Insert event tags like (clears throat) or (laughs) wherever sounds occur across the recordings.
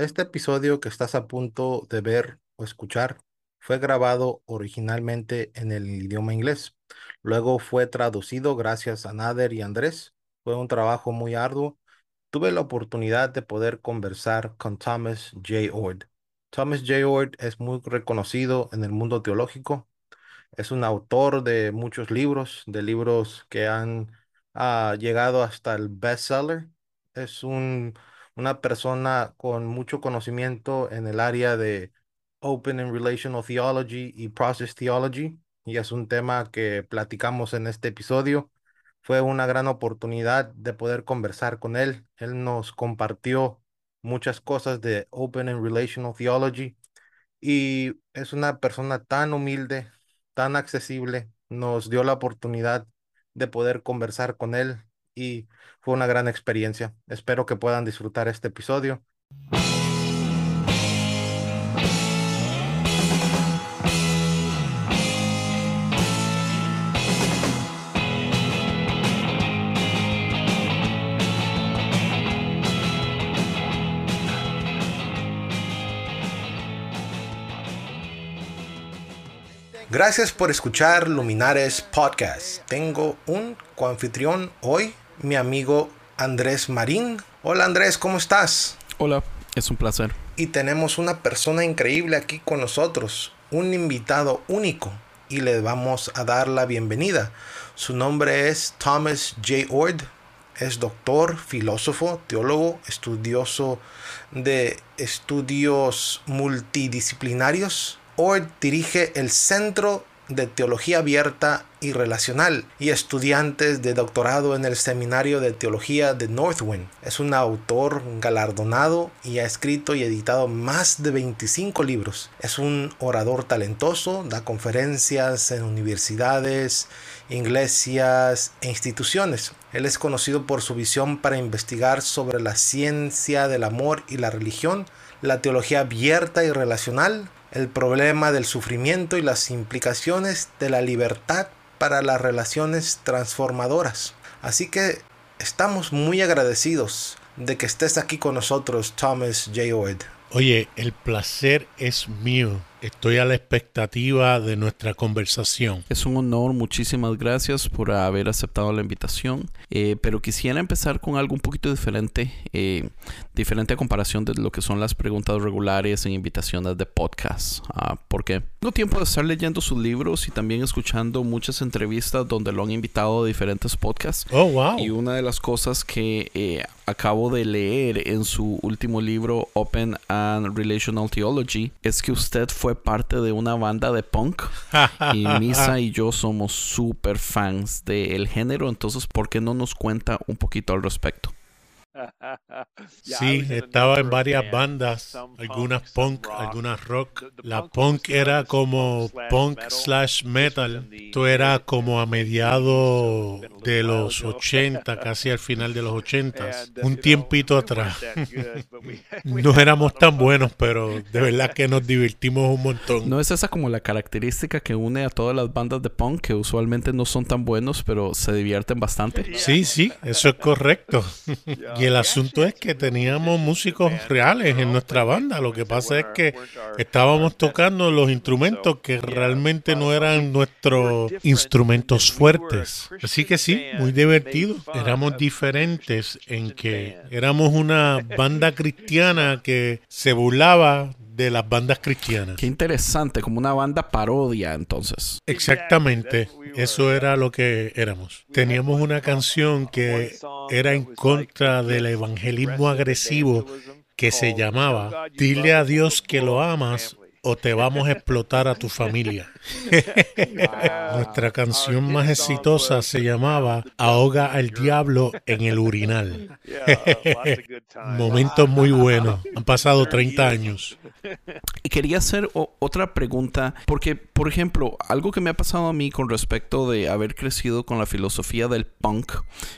Este episodio que estás a punto de ver o escuchar fue grabado originalmente en el idioma inglés. Luego fue traducido gracias a Nader y Andrés. Fue un trabajo muy arduo. Tuve la oportunidad de poder conversar con Thomas J. Ord. Thomas J. Ord es muy reconocido en el mundo teológico. Es un autor de muchos libros, de libros que han ah, llegado hasta el bestseller. Es un, una persona con mucho conocimiento en el área de Open and Relational Theology y Process Theology, y es un tema que platicamos en este episodio. Fue una gran oportunidad de poder conversar con él. Él nos compartió muchas cosas de Open and Relational Theology y es una persona tan humilde, tan accesible. Nos dio la oportunidad de poder conversar con él y fue una gran experiencia. Espero que puedan disfrutar este episodio. Gracias por escuchar Luminares Podcast. Tengo un coanfitrión hoy, mi amigo Andrés Marín. Hola Andrés, ¿cómo estás? Hola, es un placer. Y tenemos una persona increíble aquí con nosotros, un invitado único, y le vamos a dar la bienvenida. Su nombre es Thomas J. Ord. Es doctor, filósofo, teólogo, estudioso de estudios multidisciplinarios Ord dirige el Centro de Teología Abierta y Relacional y estudiantes de doctorado en el Seminario de Teología de Northwind. Es un autor galardonado y ha escrito y editado más de 25 libros. Es un orador talentoso, da conferencias en universidades, iglesias e instituciones. Él es conocido por su visión para investigar sobre la ciencia del amor y la religión, la teología abierta y relacional, el problema del sufrimiento y las implicaciones de la libertad para las relaciones transformadoras. Así que estamos muy agradecidos de que estés aquí con nosotros, Thomas J. Oed. Oye, el placer es mío. Estoy a la expectativa de nuestra conversación. Es un honor, muchísimas gracias por haber aceptado la invitación. Eh, pero quisiera empezar con algo un poquito diferente, eh, diferente a comparación de lo que son las preguntas regulares en invitaciones de podcast. Ah, porque tengo tiempo de estar leyendo sus libros y también escuchando muchas entrevistas donde lo han invitado a diferentes podcasts. Oh, wow. Y una de las cosas que eh, acabo de leer en su último libro, Open and Relational Theology, es que usted fue parte de una banda de punk (laughs) y Misa y yo somos súper fans del género, entonces ¿por qué no nos cuenta un poquito al respecto? (laughs) Sí, estaba en varias bandas, algunas punk, algunas rock. La punk era como punk slash metal. Esto era como a mediados de los 80, (laughs) casi al final de los 80, un tiempito atrás. (laughs) No éramos tan buenos, pero de verdad que nos divertimos un montón. ¿No es esa como la característica que une a todas las bandas de punk que usualmente no son tan buenos, pero se divierten bastante? Sí, sí, eso es correcto. Y el asunto es que teníamos músicos reales en nuestra banda. Lo que pasa es que estábamos tocando los instrumentos que realmente no eran nuestros instrumentos fuertes. Así que sí, muy divertido. Éramos diferentes en que éramos una banda cristiana que se burlaba de las bandas cristianas. Qué interesante, como una banda parodia entonces. Exactamente, eso era lo que éramos. Teníamos una canción que era en contra del evangelismo agresivo que se llamaba Dile a Dios que lo amas o te vamos a explotar a tu familia. (laughs) Nuestra canción más exitosa se llamaba Ahoga al diablo en el urinal. Momentos muy buenos. Han pasado 30 años. Y quería hacer otra pregunta, porque, por ejemplo, algo que me ha pasado a mí con respecto de haber crecido con la filosofía del punk,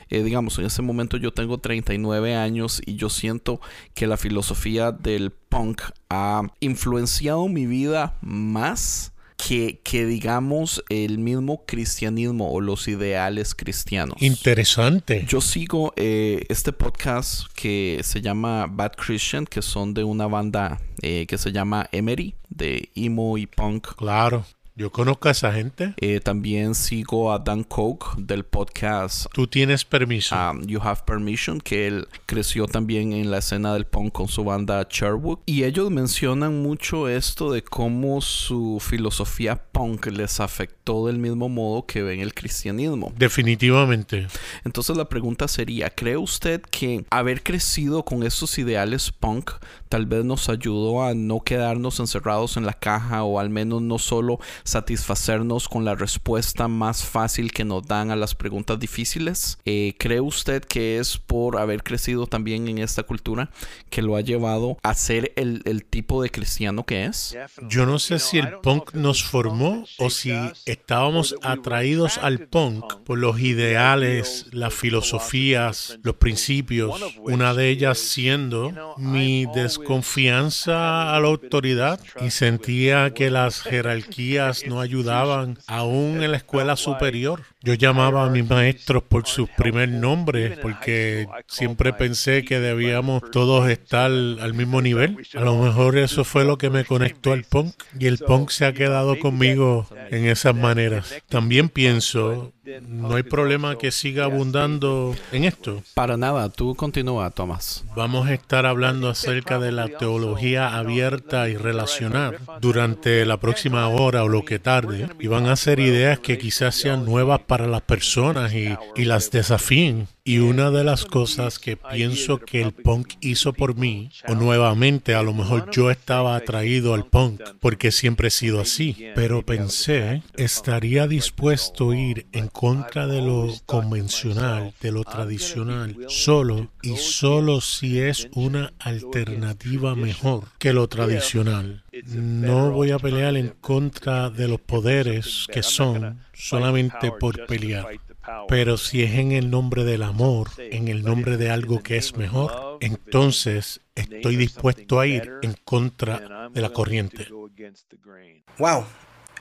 eh, digamos, en ese momento yo tengo 39 años y yo siento que la filosofía del punk ha influenciado mi vida más que, que digamos el mismo cristianismo o los ideales cristianos. Interesante. Yo sigo eh, este podcast que se llama Bad Christian, que son de una banda eh, que se llama Emery, de emo y punk. Claro. Yo conozco a esa gente. Eh, también sigo a Dan Coke del podcast Tú tienes permiso. um, You Have Permission, que él creció también en la escena del punk con su banda Sherwood. Y ellos mencionan mucho esto de cómo su filosofía punk les afectó del mismo modo que ven el cristianismo. Definitivamente. Entonces la pregunta sería, ¿cree usted que haber crecido con esos ideales punk tal vez nos ayudó a no quedarnos encerrados en la caja o al menos no solo satisfacernos con la respuesta más fácil que nos dan a las preguntas difíciles? Eh, ¿Cree usted que es por haber crecido también en esta cultura que lo ha llevado a ser el, el tipo de cristiano que es? Yo no sé si el punk nos formó o si estábamos atraídos al punk por los ideales, las filosofías, los principios, una de ellas siendo mi desconfianza a la autoridad y sentía que las jerarquías no ayudaban aún en la escuela superior. Yo llamaba a mis maestros por sus primer nombres porque siempre pensé que debíamos todos estar al mismo nivel. A lo mejor eso fue lo que me conectó al punk y el punk se ha quedado conmigo en esas maneras. También pienso, no hay problema que siga abundando en esto. Para nada, tú continúa, Tomás. Vamos a estar hablando acerca de la teología abierta y relacional durante la próxima hora o lo que tarde. Y van a ser ideas que quizás sean nuevas para las personas y, y las desafíen. Y una de las cosas que pienso que el punk hizo por mí, o nuevamente a lo mejor yo estaba atraído al punk, porque siempre he sido así, pero pensé, estaría dispuesto a ir en contra de lo convencional, de lo tradicional, solo y solo si es una alternativa mejor que lo tradicional. No voy a pelear en contra de los poderes que son solamente por pelear. Pero si es en el nombre del amor, en el nombre de algo que es mejor, entonces estoy dispuesto a ir en contra de la corriente. Wow,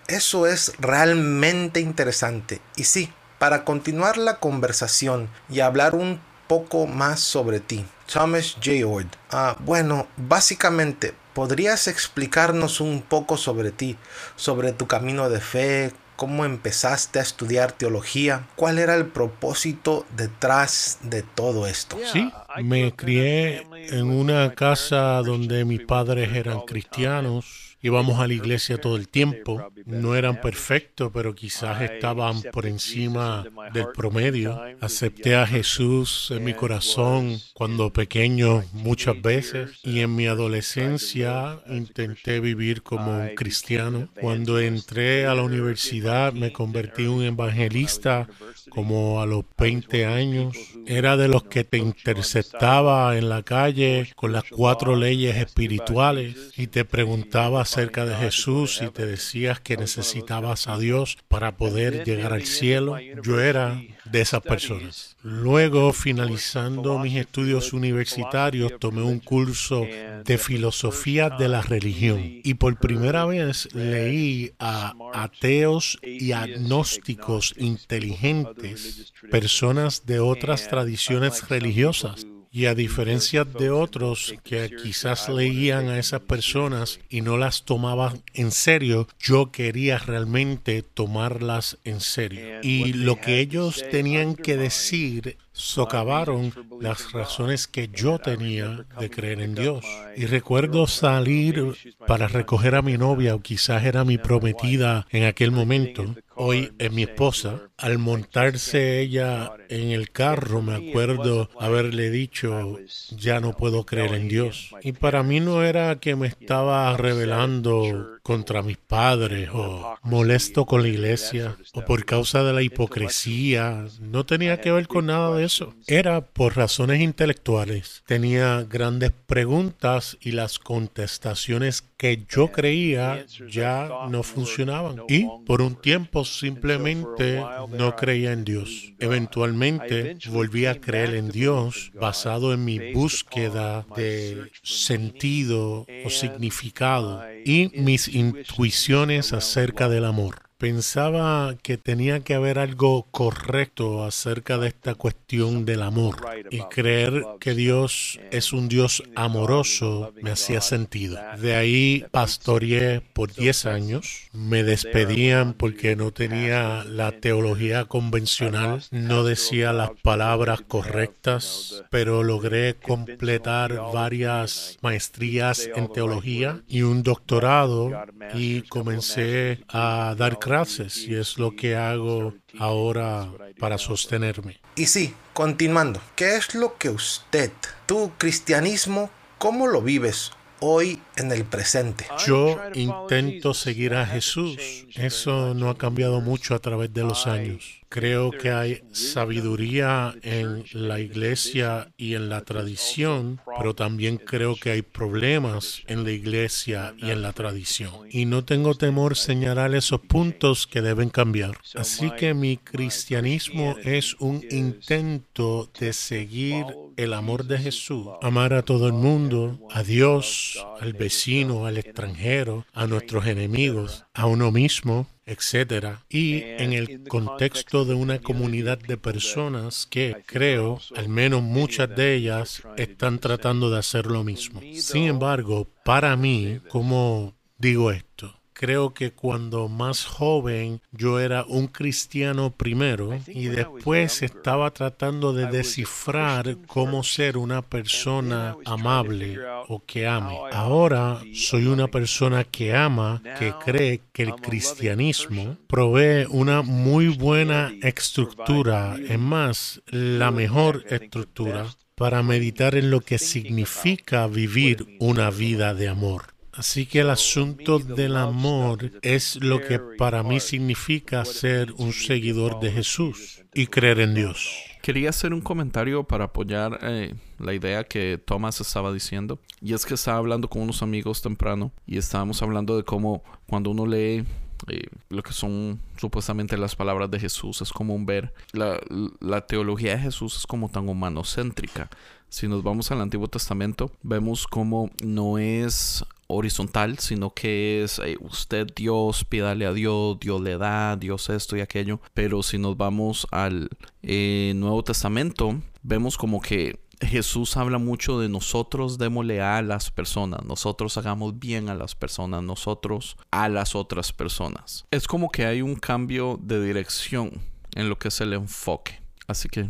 eso es realmente interesante. Y sí, para continuar la conversación y hablar un poco más sobre ti, Thomas J. Ord. Ah, bueno, básicamente, ¿podrías explicarnos un poco sobre ti, sobre tu camino de fe, cómo empezaste a estudiar teología, cuál era el propósito detrás de todo esto. Sí, me crié en una casa donde mis padres eran cristianos. Íbamos a la iglesia todo el tiempo. No eran perfectos, pero quizás estaban por encima del promedio. Acepté a Jesús en mi corazón cuando pequeño muchas veces y en mi adolescencia intenté vivir como un cristiano. Cuando entré a la universidad me convertí en un evangelista como a los 20 años. Era de los que te interceptaba en la calle con las cuatro leyes espirituales y te preguntaba acerca de Jesús y te decías que necesitabas a Dios para poder llegar al cielo. Yo era de esas personas. Luego, finalizando mis estudios universitarios, tomé un curso de filosofía de la religión y por primera vez leí a ateos y agnósticos inteligentes, personas de otras tradiciones religiosas. Y a diferencia de otros que quizás leían a esas personas y no las tomaban en serio, yo quería realmente tomarlas en serio. Y lo que ellos tenían que decir socavaron las razones que yo tenía de creer en Dios. Y recuerdo salir para recoger a mi novia, o quizás era mi prometida en aquel momento, hoy es mi esposa. Al montarse ella en el carro, me acuerdo haberle dicho, ya no puedo creer en Dios. Y para mí no era que me estaba rebelando contra mis padres o molesto con la iglesia o por causa de la hipocresía. No tenía que ver con nada de eso. Era por razones intelectuales. Tenía grandes preguntas y las contestaciones que yo creía ya no funcionaban. Y por un tiempo simplemente no creía en Dios. Eventualmente volví a creer en Dios basado en mi búsqueda de sentido o significado y mis intuiciones acerca del amor. Pensaba que tenía que haber algo correcto acerca de esta cuestión del amor y creer que Dios es un Dios amoroso me hacía sentido. De ahí pastoreé por 10 años. Me despedían porque no tenía la teología convencional, no decía las palabras correctas, pero logré completar varias maestrías en teología y un doctorado y comencé a dar gracias y es lo que hago ahora para sostenerme. Y sí, continuando, ¿qué es lo que usted, tu cristianismo, cómo lo vives hoy en el presente? Yo intento seguir a Jesús. Eso no ha cambiado mucho a través de los años. Creo que hay sabiduría en la iglesia y en la tradición, pero también creo que hay problemas en la iglesia y en la tradición. Y no tengo temor señalar esos puntos que deben cambiar. Así que mi cristianismo es un intento de seguir el amor de Jesús, amar a todo el mundo, a Dios, al vecino, al extranjero, a nuestros enemigos, a uno mismo etcétera, y en el contexto de una comunidad de personas que creo, al menos muchas de ellas, están tratando de hacer lo mismo. Sin embargo, para mí, ¿cómo digo esto? Creo que cuando más joven yo era un cristiano primero y después estaba tratando de descifrar cómo ser una persona amable o que ame. Ahora soy una persona que ama, que cree que el cristianismo provee una muy buena estructura, es más, la mejor estructura para meditar en lo que significa vivir una vida de amor. Así que el asunto del amor es lo que para mí significa ser un seguidor de Jesús y creer en Dios. Quería hacer un comentario para apoyar eh, la idea que Thomas estaba diciendo. Y es que estaba hablando con unos amigos temprano y estábamos hablando de cómo cuando uno lee eh, lo que son supuestamente las palabras de Jesús, es como un ver. La, la teología de Jesús es como tan humanocéntrica. Si nos vamos al Antiguo Testamento, vemos como no es horizontal, sino que es eh, usted Dios, pídale a Dios, Dios le da, Dios esto y aquello. Pero si nos vamos al eh, Nuevo Testamento, vemos como que Jesús habla mucho de nosotros démosle a las personas, nosotros hagamos bien a las personas, nosotros a las otras personas. Es como que hay un cambio de dirección en lo que es el enfoque. Así que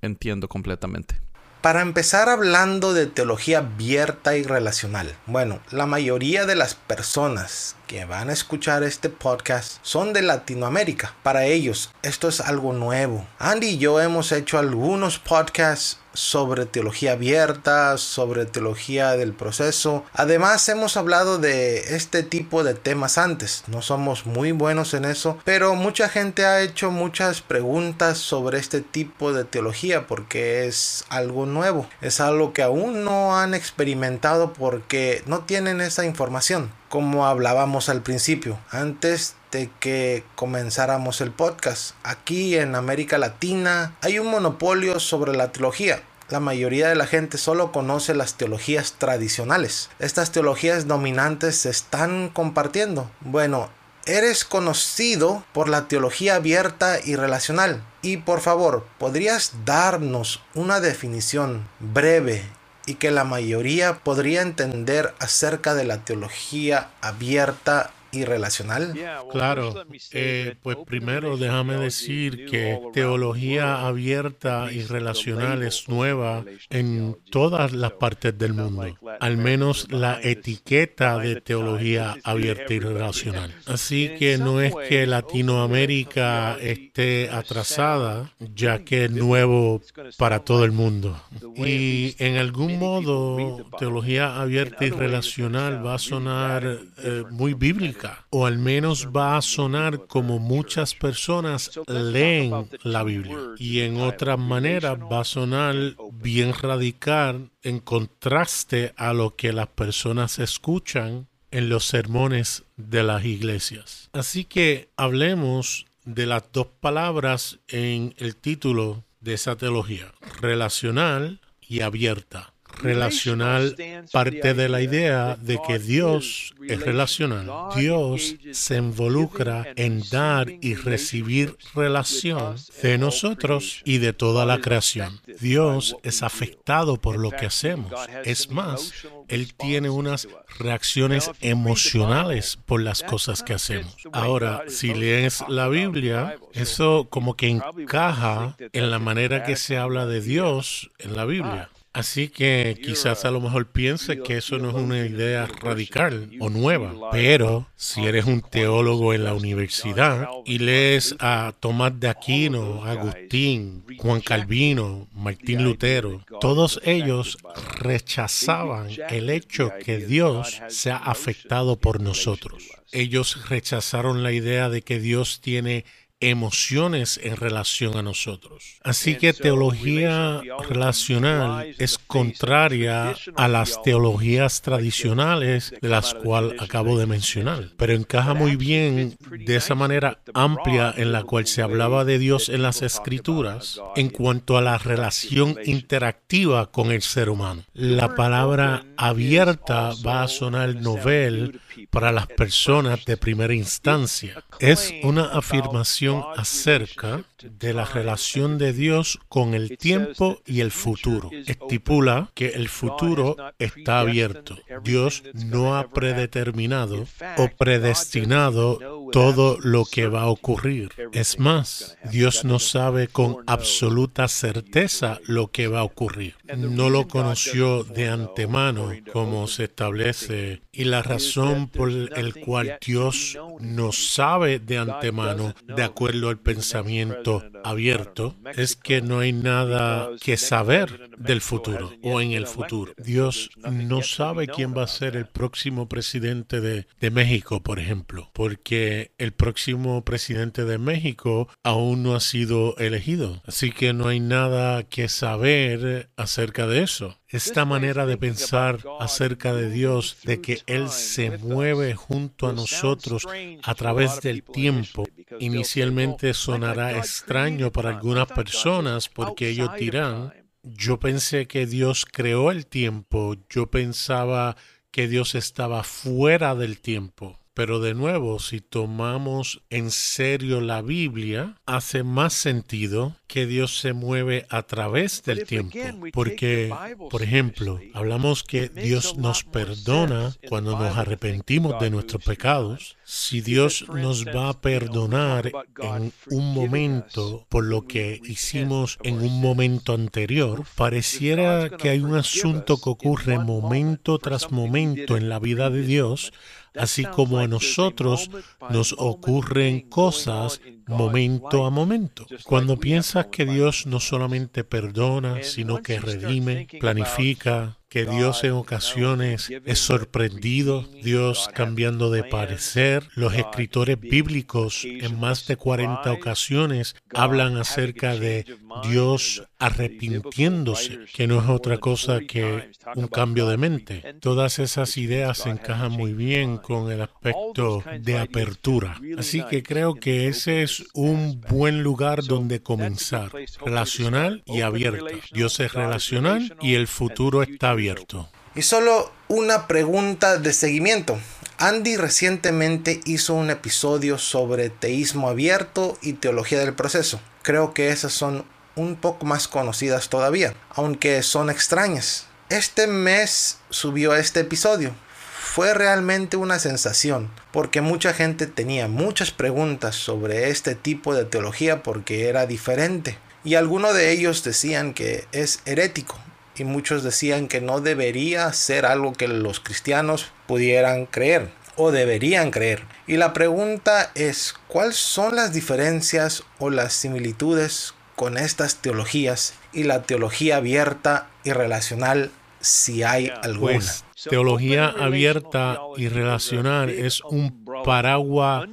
entiendo completamente. Para empezar hablando de teología abierta y relacional. Bueno, la mayoría de las personas que van a escuchar este podcast son de Latinoamérica. Para ellos esto es algo nuevo. Andy y yo hemos hecho algunos podcasts sobre teología abierta, sobre teología del proceso. Además hemos hablado de este tipo de temas antes. No somos muy buenos en eso, pero mucha gente ha hecho muchas preguntas sobre este tipo de teología porque es algo nuevo. Es algo que aún no han experimentado porque no tienen esa información. Como hablábamos al principio, antes de que comenzáramos el podcast. Aquí en América Latina hay un monopolio sobre la teología. La mayoría de la gente solo conoce las teologías tradicionales. Estas teologías dominantes se están compartiendo. Bueno, eres conocido por la teología abierta y relacional. Y por favor, ¿podrías darnos una definición breve y que la mayoría podría entender acerca de la teología abierta y? Claro, eh, pues primero déjame decir que teología abierta y relacional es nueva en todas las partes del mundo, al menos la etiqueta de teología abierta y relacional. Así que no es que Latinoamérica esté atrasada, ya que es nuevo para todo el mundo. Y en algún modo, teología abierta y relacional va a sonar eh, muy bíblica o al menos va a sonar como muchas personas leen la Biblia. Y en otra manera va a sonar bien radical en contraste a lo que las personas escuchan en los sermones de las iglesias. Así que hablemos de las dos palabras en el título de esa teología, relacional y abierta relacional parte de la idea de que Dios es relacional. Dios se involucra en dar y recibir relación de nosotros y de toda la creación. Dios es afectado por lo que hacemos. Es más, Él tiene unas reacciones emocionales por las cosas que hacemos. Ahora, si lees la Biblia, eso como que encaja en la manera que se habla de Dios en la Biblia. Así que quizás a lo mejor piense que eso no es una idea radical o nueva, pero si eres un teólogo en la universidad y lees a Tomás de Aquino, Agustín, Juan Calvino, Martín Lutero, todos ellos rechazaban el hecho que Dios sea afectado por nosotros. Ellos rechazaron la idea de que Dios tiene emociones en relación a nosotros. Así que teología relacional es contraria a las teologías tradicionales de las cuales acabo de mencionar, pero encaja muy bien de esa manera amplia en la cual se hablaba de Dios en las escrituras en cuanto a la relación interactiva con el ser humano. La palabra abierta va a sonar novel para las personas de primera instancia. Es una afirmación acerca de la relación de Dios con el tiempo y el futuro. Estipula que el futuro está abierto. Dios no ha predeterminado o predestinado todo lo que va a ocurrir. Es más, Dios no sabe con absoluta certeza lo que va a ocurrir. No lo conoció de antemano, como se establece, y la razón por el cual Dios no sabe de antemano, de acuerdo al pensamiento abierto, es que no hay nada que saber del futuro o en el futuro. Dios no sabe quién va a ser el próximo presidente de, de México, por ejemplo, porque el próximo presidente de México aún no ha sido elegido. Así que no hay nada que saber acerca de eso. Esta manera de pensar acerca de Dios, de que Él se mueve junto a nosotros a través del tiempo, inicialmente sonará extraño para algunas personas porque ellos dirán, yo pensé que Dios creó el tiempo, yo pensaba que Dios estaba fuera del tiempo. Pero de nuevo, si tomamos en serio la Biblia, hace más sentido que Dios se mueve a través del tiempo. Porque, por ejemplo, hablamos que Dios nos perdona cuando nos arrepentimos de nuestros pecados. Si Dios nos va a perdonar en un momento por lo que hicimos en un momento anterior, pareciera que hay un asunto que ocurre momento tras momento en la vida de Dios así como a nosotros nos ocurren cosas momento a momento. Cuando piensas que Dios no solamente perdona, sino que redime, planifica, que Dios en ocasiones es sorprendido, Dios cambiando de parecer. Los escritores bíblicos en más de 40 ocasiones hablan acerca de Dios arrepintiéndose, que no es otra cosa que un cambio de mente. Todas esas ideas encajan muy bien con el aspecto de apertura. Así que creo que ese es un buen lugar donde comenzar, relacional y abierto. Dios es relacional y el futuro está abierto. Y solo una pregunta de seguimiento. Andy recientemente hizo un episodio sobre teísmo abierto y teología del proceso. Creo que esas son un poco más conocidas todavía, aunque son extrañas. Este mes subió este episodio. Fue realmente una sensación, porque mucha gente tenía muchas preguntas sobre este tipo de teología porque era diferente. Y algunos de ellos decían que es herético y muchos decían que no debería ser algo que los cristianos pudieran creer o deberían creer. Y la pregunta es, ¿cuáles son las diferencias o las similitudes con estas teologías y la teología abierta y relacional si hay alguna? Pues, teología abierta y relacional es un paraguas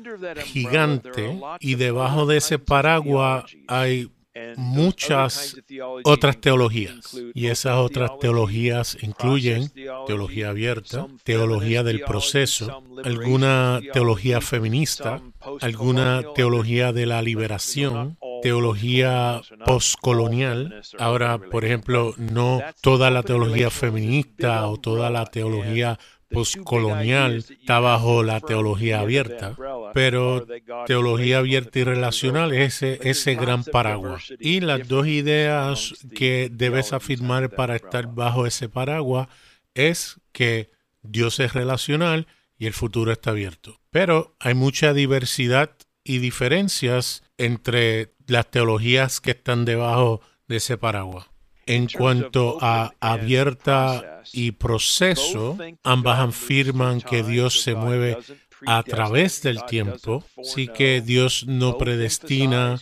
gigante y debajo de ese paraguas hay muchas otras teologías. Y esas otras teologías incluyen teología abierta, teología del proceso, alguna teología feminista, alguna teología de la liberación, teología postcolonial. Ahora, por ejemplo, no toda la teología feminista o toda la teología postcolonial está bajo la teología abierta, pero teología abierta y relacional es ese, ese gran paraguas. Y las dos ideas que debes afirmar para estar bajo ese paraguas es que Dios es relacional y el futuro está abierto. Pero hay mucha diversidad y diferencias entre las teologías que están debajo de ese paraguas. En cuanto a abierta y proceso, ambas afirman que Dios se mueve a través del tiempo, sí que Dios no predestina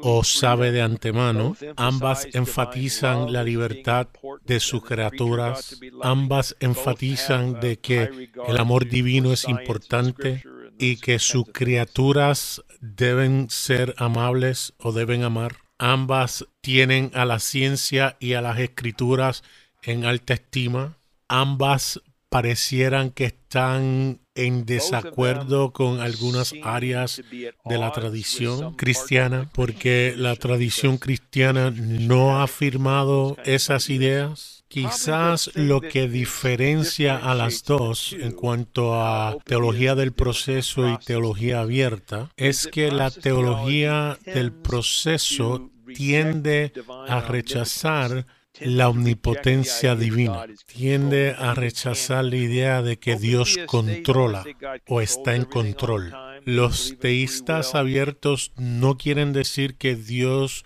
o sabe de antemano. Ambas enfatizan la libertad de sus criaturas. Ambas enfatizan de que el amor divino es importante y que sus criaturas deben ser amables o deben amar. Ambas tienen a la ciencia y a las escrituras en alta estima. Ambas parecieran que están en desacuerdo con algunas áreas de la tradición cristiana, porque la tradición cristiana no ha afirmado esas ideas. Quizás lo que diferencia a las dos en cuanto a teología del proceso y teología abierta es que la teología del proceso tiende a rechazar la omnipotencia divina. Tiende a rechazar la idea de que Dios controla o está en control. Los teístas abiertos no quieren decir que Dios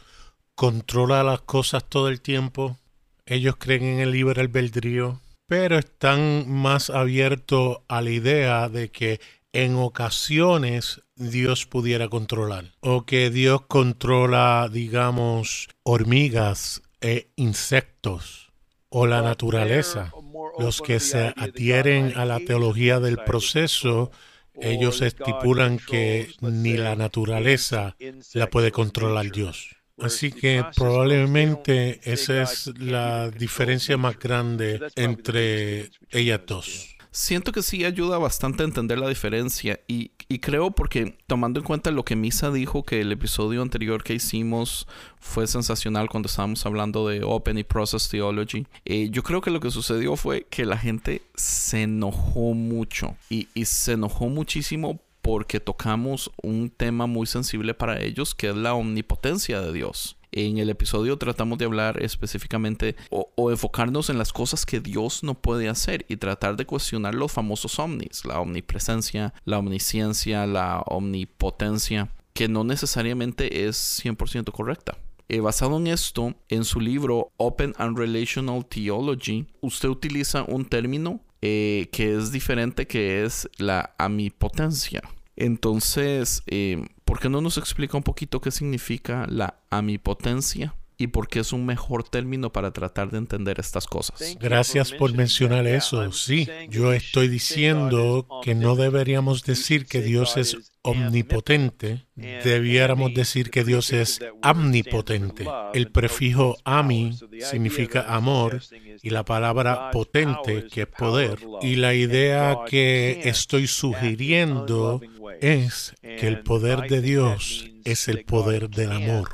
controla las cosas todo el tiempo. Ellos creen en el libre albedrío, pero están más abiertos a la idea de que en ocasiones Dios pudiera controlar o que Dios controla, digamos, hormigas e insectos o la naturaleza. Los que se adhieren a la teología del proceso, ellos estipulan que ni la naturaleza la puede controlar Dios. Así que probablemente esa es la diferencia más grande entre ellas dos. Siento que sí ayuda bastante a entender la diferencia y, creo porque tomando en cuenta lo que Misa dijo que el episodio anterior que hicimos fue sensacional cuando estábamos hablando de Open y Process Theology, eh, yo creo que lo que sucedió fue que la gente se enojó mucho y, y se enojó muchísimo porque tocamos un tema muy sensible para ellos que es la omnipotencia de Dios. En el episodio tratamos de hablar específicamente o, enfocarnos en las cosas que Dios no puede hacer y tratar de cuestionar los famosos omnis, la omnipresencia, la omnisciencia, la omnipotencia, que no necesariamente es 100% correcta. Eh, basado en esto, en su libro Open and Relational Theology, usted utiliza un término eh, que es diferente, que es la amipotencia. Entonces, eh, ¿por qué no nos explica un poquito qué significa la amipotencia? Y por qué es un mejor término para tratar de entender estas cosas. Gracias por mencionar eso. Sí, yo estoy diciendo que no deberíamos decir que Dios es omnipotente, debiéramos decir que Dios es omnipotente. El prefijo ami significa amor y la palabra potente, que es poder. Y la idea que estoy sugiriendo es que el poder de Dios es el poder del amor.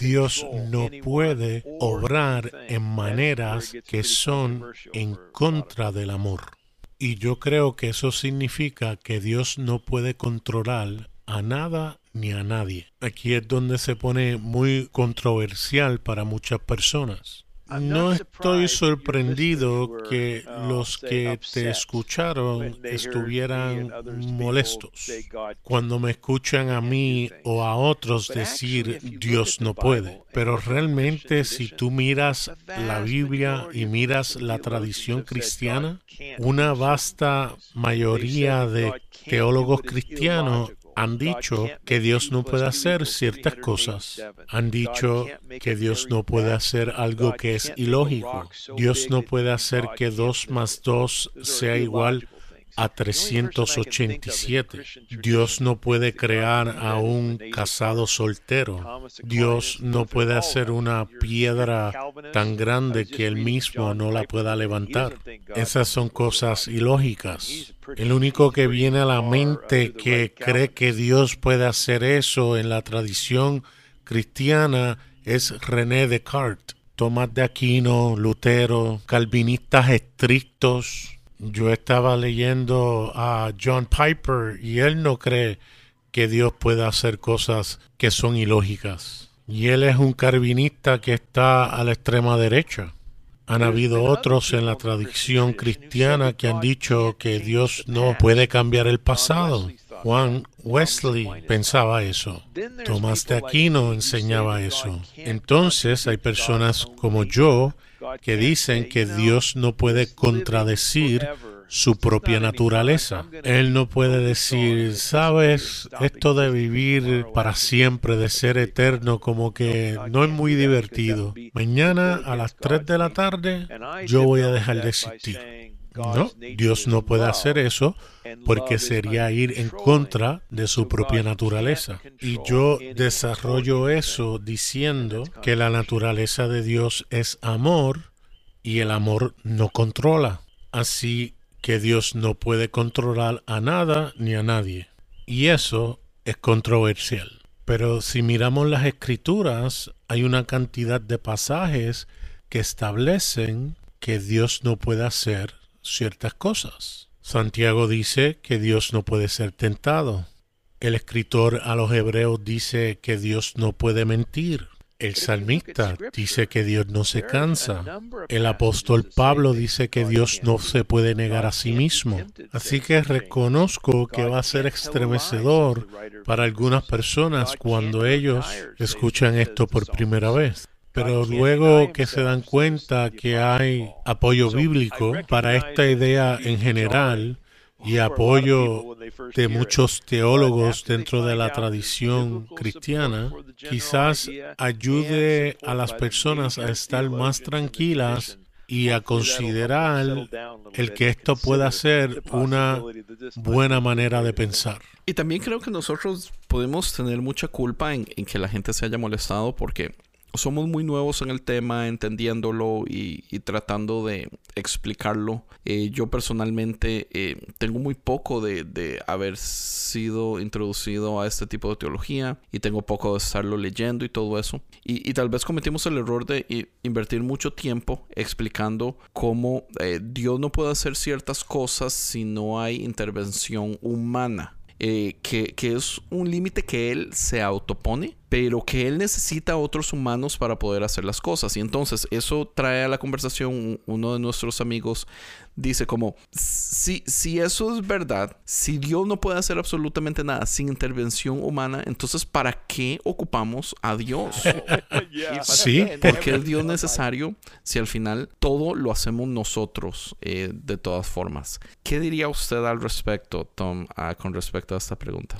Dios no puede obrar en maneras que son en contra del amor. Y yo creo que eso significa que Dios no puede controlar a nada ni a nadie. Aquí es donde se pone muy controversial para muchas personas. No estoy sorprendido que uh, los que te escucharon estuvieran molestos cuando me escuchan a mí o a otros decir Dios no puede. Pero realmente si tú miras la Biblia y miras la tradición cristiana, una vasta mayoría de teólogos cristianos han dicho que Dios no puede hacer ciertas cosas. Han dicho que Dios no puede hacer algo que es ilógico. Dios no puede hacer que dos más dos sea igual a 387. Dios no puede crear a un casado soltero. Dios no puede hacer una piedra tan grande que él mismo no la pueda levantar. Esas son cosas ilógicas. El único que viene a la mente que cree que Dios puede hacer eso en la tradición cristiana es René Descartes. Tomás de Aquino, Lutero, calvinistas estrictos. Yo estaba leyendo a John Piper y él no cree que Dios pueda hacer cosas que son ilógicas. Y él es un calvinista que está a la extrema derecha. Han habido otros en la tradición cristiana que han dicho que Dios no puede cambiar el pasado. Juan Wesley pensaba eso. Tomás de Aquino enseñaba eso. Entonces hay personas como yo que dicen que Dios no puede contradecir su propia naturaleza. Él no puede decir, sabes, esto de vivir para siempre, de ser eterno, como que no es muy divertido. Mañana a las 3 de la tarde yo voy a dejar de existir. No, Dios no puede hacer eso porque sería ir en contra de su propia naturaleza. Y yo desarrollo eso diciendo que la naturaleza de Dios es amor y el amor no controla. Así que Dios no puede controlar a nada ni a nadie. Y eso es controversial. Pero si miramos las escrituras, hay una cantidad de pasajes que establecen que Dios no puede hacer ciertas cosas. Santiago dice que Dios no puede ser tentado. El escritor a los hebreos dice que Dios no puede mentir. El salmista dice que Dios no se cansa. El apóstol Pablo dice que Dios no se puede negar a sí mismo. Así que reconozco que va a ser estremecedor para algunas personas cuando ellos escuchan esto por primera vez. Pero luego que se dan cuenta que hay apoyo bíblico para esta idea en general y apoyo de muchos teólogos dentro de la tradición cristiana, quizás ayude a las personas a estar más tranquilas y a considerar el que esto pueda ser una buena manera de pensar. Y también creo que nosotros podemos tener mucha culpa en, en que la gente se haya molestado porque somos muy nuevos en el tema, entendiéndolo y, tratando de explicarlo. Eh, yo personalmente eh, tengo muy poco de, haber sido introducido a este tipo de teología y tengo poco de estarlo leyendo y todo eso. Y, tal vez cometimos el error de invertir mucho tiempo explicando cómo eh, Dios no puede hacer ciertas cosas si no hay intervención humana. que, que es un límite que él se autopone pero que él necesita a otros humanos para poder hacer las cosas. Y entonces eso trae a la conversación uno de nuestros amigos dice como, si, si eso es verdad, si Dios no puede hacer absolutamente nada sin intervención humana, entonces ¿para qué ocupamos a Dios? (laughs) sí. Porque es Dios necesario si al final todo lo hacemos nosotros eh, de todas formas. ¿Qué diría usted al respecto, Tom, ah, con respecto a esta pregunta?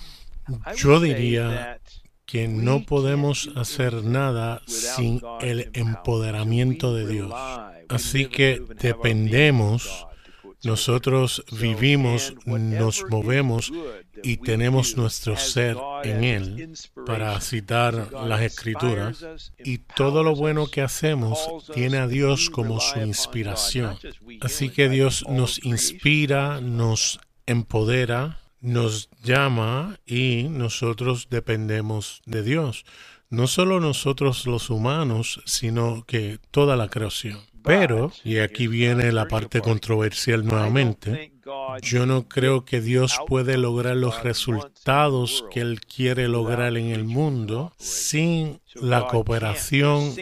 Yo diría que no podemos hacer nada sin el empoderamiento de Dios. Así que dependemos, nosotros vivimos, nos movemos y tenemos nuestro ser en Él, para citar las escrituras, y todo lo bueno que hacemos tiene a Dios como su inspiración. Así que Dios nos inspira, nos empodera, nos llama y nosotros dependemos de Dios. No solo nosotros los humanos, sino que toda la creación. Pero, y aquí viene la parte controversial nuevamente, yo no creo que Dios puede lograr los resultados que Él quiere lograr en el mundo sin la cooperación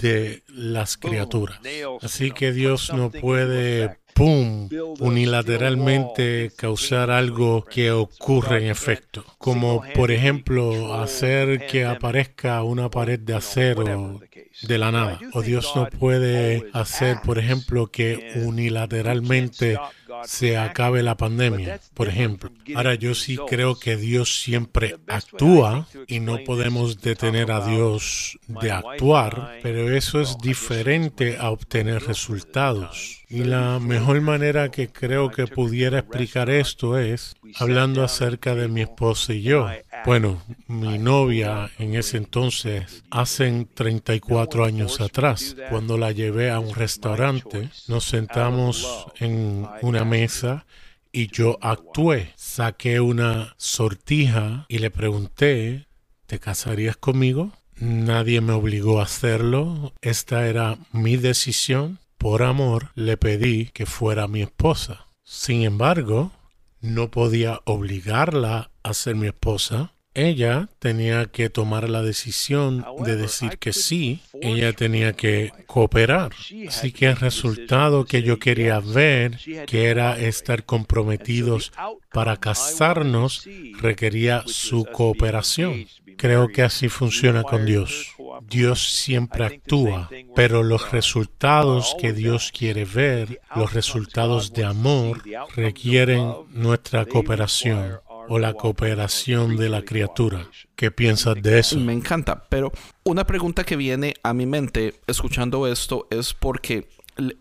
de las criaturas. Así que Dios no puede ¡pum!, unilateralmente causar algo que ocurre en efecto, como por ejemplo hacer que aparezca una pared de acero de la nada. O Dios no puede hacer, por ejemplo, que unilateralmente se acabe la pandemia, por ejemplo. Ahora yo sí creo que Dios siempre actúa y no podemos detener a Dios de actuar, pero eso es diferente a obtener resultados. Y la mejor manera que creo que pudiera explicar esto es hablando acerca de mi esposa y yo. Bueno, mi novia en ese entonces, hace 34 años atrás, cuando la llevé a un restaurante, nos sentamos en una mesa y yo actué. Saqué una sortija y le pregunté, ¿te casarías conmigo? Nadie me obligó a hacerlo. Esta era mi decisión por amor le pedí que fuera mi esposa. Sin embargo, no podía obligarla a ser mi esposa. Ella tenía que tomar la decisión de decir que sí, ella tenía que cooperar. Así que el resultado que yo quería ver, que era estar comprometidos para casarnos, requería su cooperación. Creo que así funciona con Dios. Dios siempre actúa, pero los resultados que Dios quiere ver, los resultados de amor, requieren nuestra cooperación o la cooperación de la criatura. ¿Qué piensas de eso? Me encanta, pero una pregunta que viene a mi mente escuchando esto es porque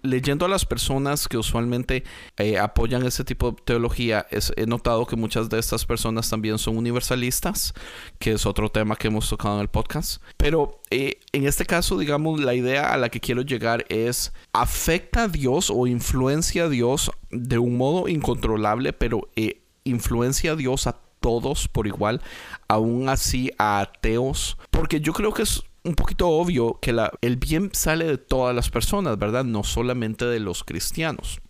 leyendo a las personas que usualmente eh, apoyan ese tipo de teología, he notado que muchas de estas personas también son universalistas, que es otro tema que hemos tocado en el podcast. Pero eh, en este caso, digamos, la idea a la que quiero llegar es, ¿afecta a Dios o influencia a Dios de un modo incontrolable, pero eh, influencia a Dios a todos por igual, aún así a ateos? Porque yo creo que es un poquito obvio que el bien sale de todas las personas, ¿verdad? No solamente de los cristianos.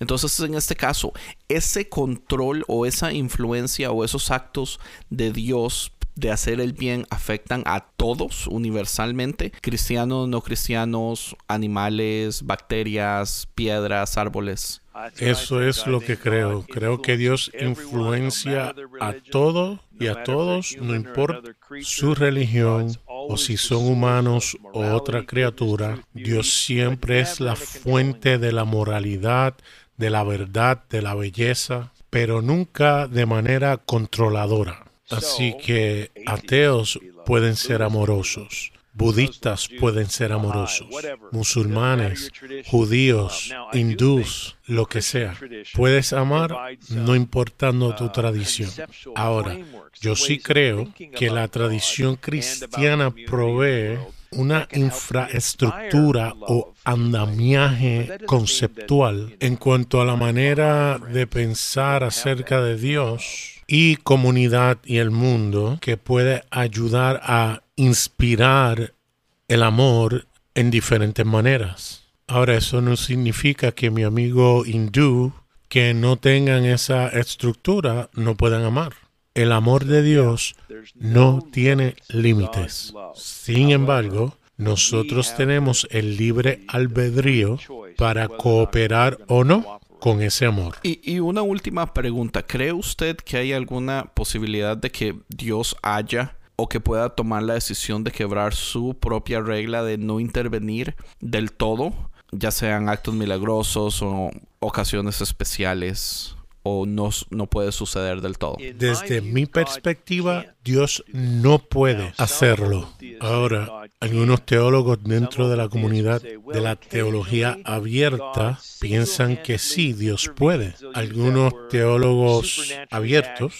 Entonces, en este caso, ese control o esa influencia o esos actos de Dios de hacer el bien afectan a todos universalmente, cristianos, no cristianos, animales, bacterias, piedras, árboles. Eso es lo que creo. Creo que Dios influencia a todo y a todos, no importa su religión o si son humanos o otra criatura. Dios siempre es la fuente de la moralidad, de la verdad, de la belleza, pero nunca de manera controladora. Así que ateos pueden ser amorosos budistas pueden ser amorosos, musulmanes, judíos, hindús, lo que sea. Puedes amar no importando tu tradición. Ahora, yo sí creo que la tradición cristiana provee una infraestructura o andamiaje conceptual en cuanto a la manera de pensar acerca de Dios y comunidad y el mundo que puede ayudar a inspirar el amor en diferentes maneras. Ahora, eso no significa que mi amigo hindú que no tengan esa estructura no puedan amar. El amor de Dios no tiene límites. Sin embargo, nosotros tenemos el libre albedrío para cooperar o no con ese amor. Y, y, una última pregunta. ¿Cree usted que hay alguna posibilidad de que Dios haya o que pueda tomar la decisión de quebrar su propia regla de no intervenir del todo, ya sean actos milagrosos o ocasiones especiales? o no, no puede suceder del todo. Desde mi perspectiva, Dios no puede hacerlo. Ahora, algunos teólogos dentro de la comunidad de la teología abierta piensan que sí, Dios puede. Algunos teólogos abiertos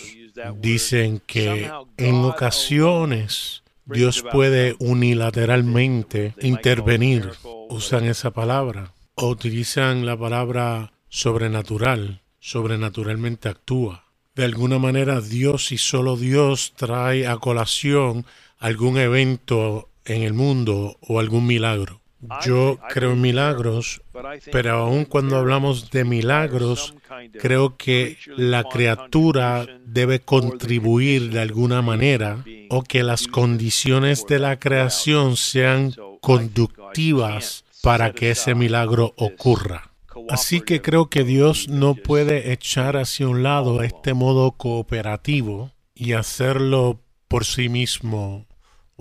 dicen que en ocasiones Dios puede unilateralmente intervenir, usan esa palabra, o utilizan la palabra sobrenatural, sobrenaturalmente actúa. De alguna manera Dios y solo Dios trae a colación algún evento en el mundo o algún milagro. Yo creo en milagros, pero aun cuando hablamos de milagros, creo que la criatura debe contribuir de alguna manera o que las condiciones de la creación sean conductivas para que ese milagro ocurra. Así que creo que Dios no puede echar hacia un lado este modo cooperativo y hacerlo por sí mismo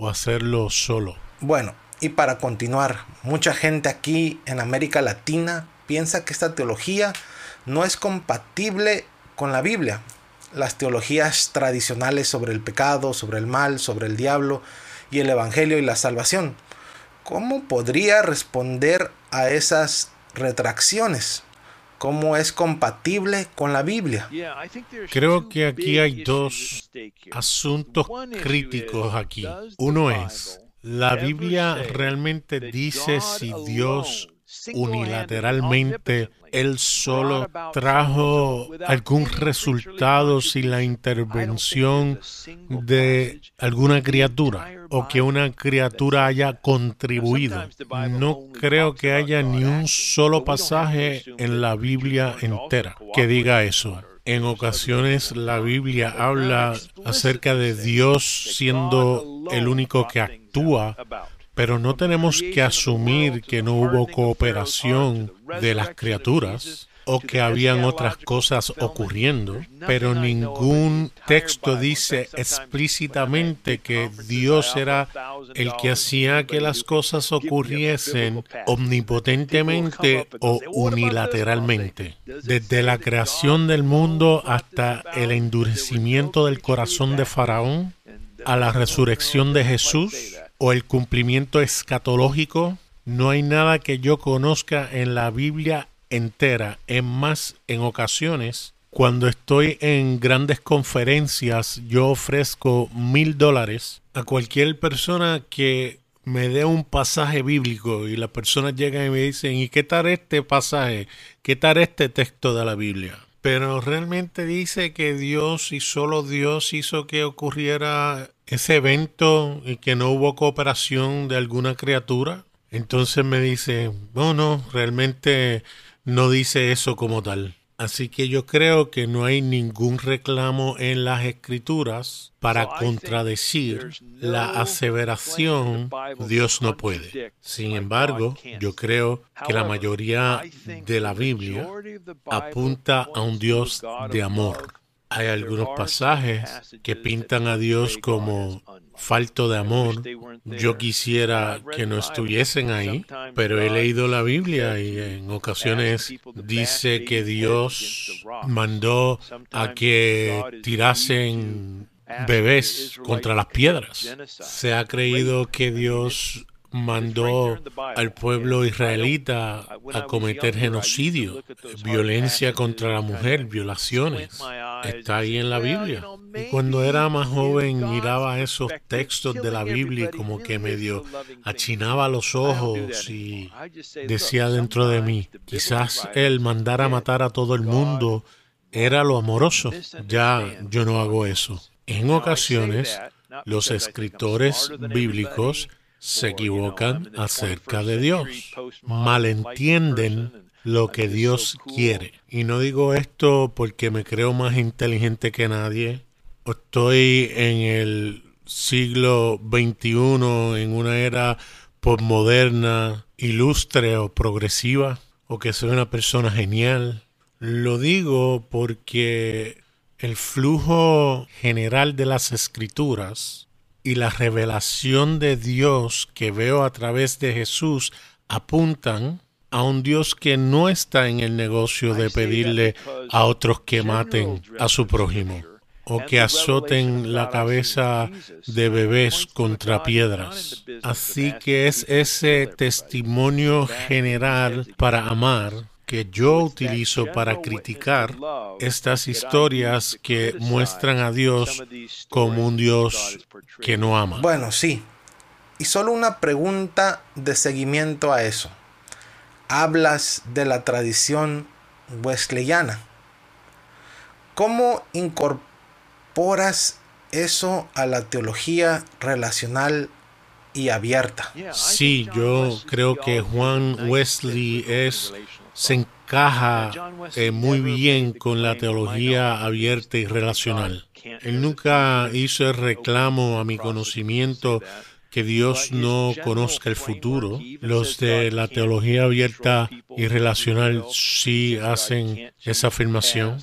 o hacerlo solo. Bueno, Y para continuar, mucha gente aquí en América Latina piensa que esta teología no es compatible con la Biblia. Las teologías tradicionales sobre el pecado, sobre el mal, sobre el diablo y el Evangelio y la salvación. ¿Cómo podría responder a esas retracciones? ¿Cómo es compatible con la Biblia? Creo que aquí hay dos asuntos críticos aquí. Uno es, la Biblia realmente dice si Dios unilateralmente él solo trajo algún resultado sin la intervención de alguna criatura o que una criatura haya contribuido. No creo que haya ni un solo pasaje en la Biblia entera que diga eso. En ocasiones la Biblia habla acerca de Dios siendo el único que actúa pero no tenemos que asumir que no hubo cooperación de las criaturas o que habían otras cosas ocurriendo, pero ningún texto dice explícitamente que Dios era el que hacía que las cosas ocurriesen omnipotentemente o unilateralmente. Desde la creación del mundo hasta el endurecimiento del corazón de Faraón, a la resurrección de Jesús, o el cumplimiento escatológico, no hay nada que yo conozca en la Biblia entera. En más, en ocasiones, cuando estoy en grandes conferencias, yo ofrezco mil dólares a cualquier persona que me dé un pasaje bíblico y la persona llega y me dicen, ¿y qué tal este pasaje? ¿Qué tal este texto de la Biblia? Pero realmente dice que Dios y solo Dios hizo que ocurriera ese evento y que no hubo cooperación de alguna criatura. Entonces me dice, no, no, realmente no dice eso como tal. Así que yo creo que no hay ningún reclamo en las escrituras para contradecir la aseveración Dios no puede. Sin embargo, yo creo que la mayoría de la Biblia apunta a un Dios de amor. Hay algunos pasajes que pintan a Dios como falto de amor. Yo quisiera que no estuviesen ahí, pero he leído la Biblia y en ocasiones dice que Dios mandó a que tirasen bebés contra las piedras. Se ha creído que Dios mandó al pueblo israelita a cometer genocidio, violencia contra la mujer, violaciones. Está ahí en la Biblia. Y cuando era más joven miraba esos textos de la Biblia y como que medio achinaba los ojos y decía dentro de mí, quizás él mandara a matar a todo el mundo era lo amoroso. Ya yo no hago eso. En ocasiones, los escritores bíblicos se equivocan acerca de Dios, malentienden lo que Dios quiere. Y no digo esto porque me creo más inteligente que nadie. Estoy en el siglo XXI, en una era postmoderna, ilustre o progresiva, o que soy una persona genial. Lo digo porque el flujo general de las escrituras y la revelación de Dios que veo a través de Jesús apuntan a un Dios que no está en el negocio de pedirle a otros que maten a su prójimo o que azoten la cabeza de bebés contra piedras. Así que es ese testimonio general para amar que yo utilizo para criticar estas historias que muestran a Dios como un Dios que no ama. Bueno, sí. Y solo una pregunta de seguimiento a eso. Hablas de la tradición wesleyana. ¿Cómo incorporas eso a la teología relacional y abierta? Sí, yo creo que Juan Wesley es se encaja eh, muy bien con la teología abierta y relacional. Él nunca hizo el reclamo a mi conocimiento que Dios no conozca el futuro. Los de la teología abierta y relacional sí hacen esa afirmación,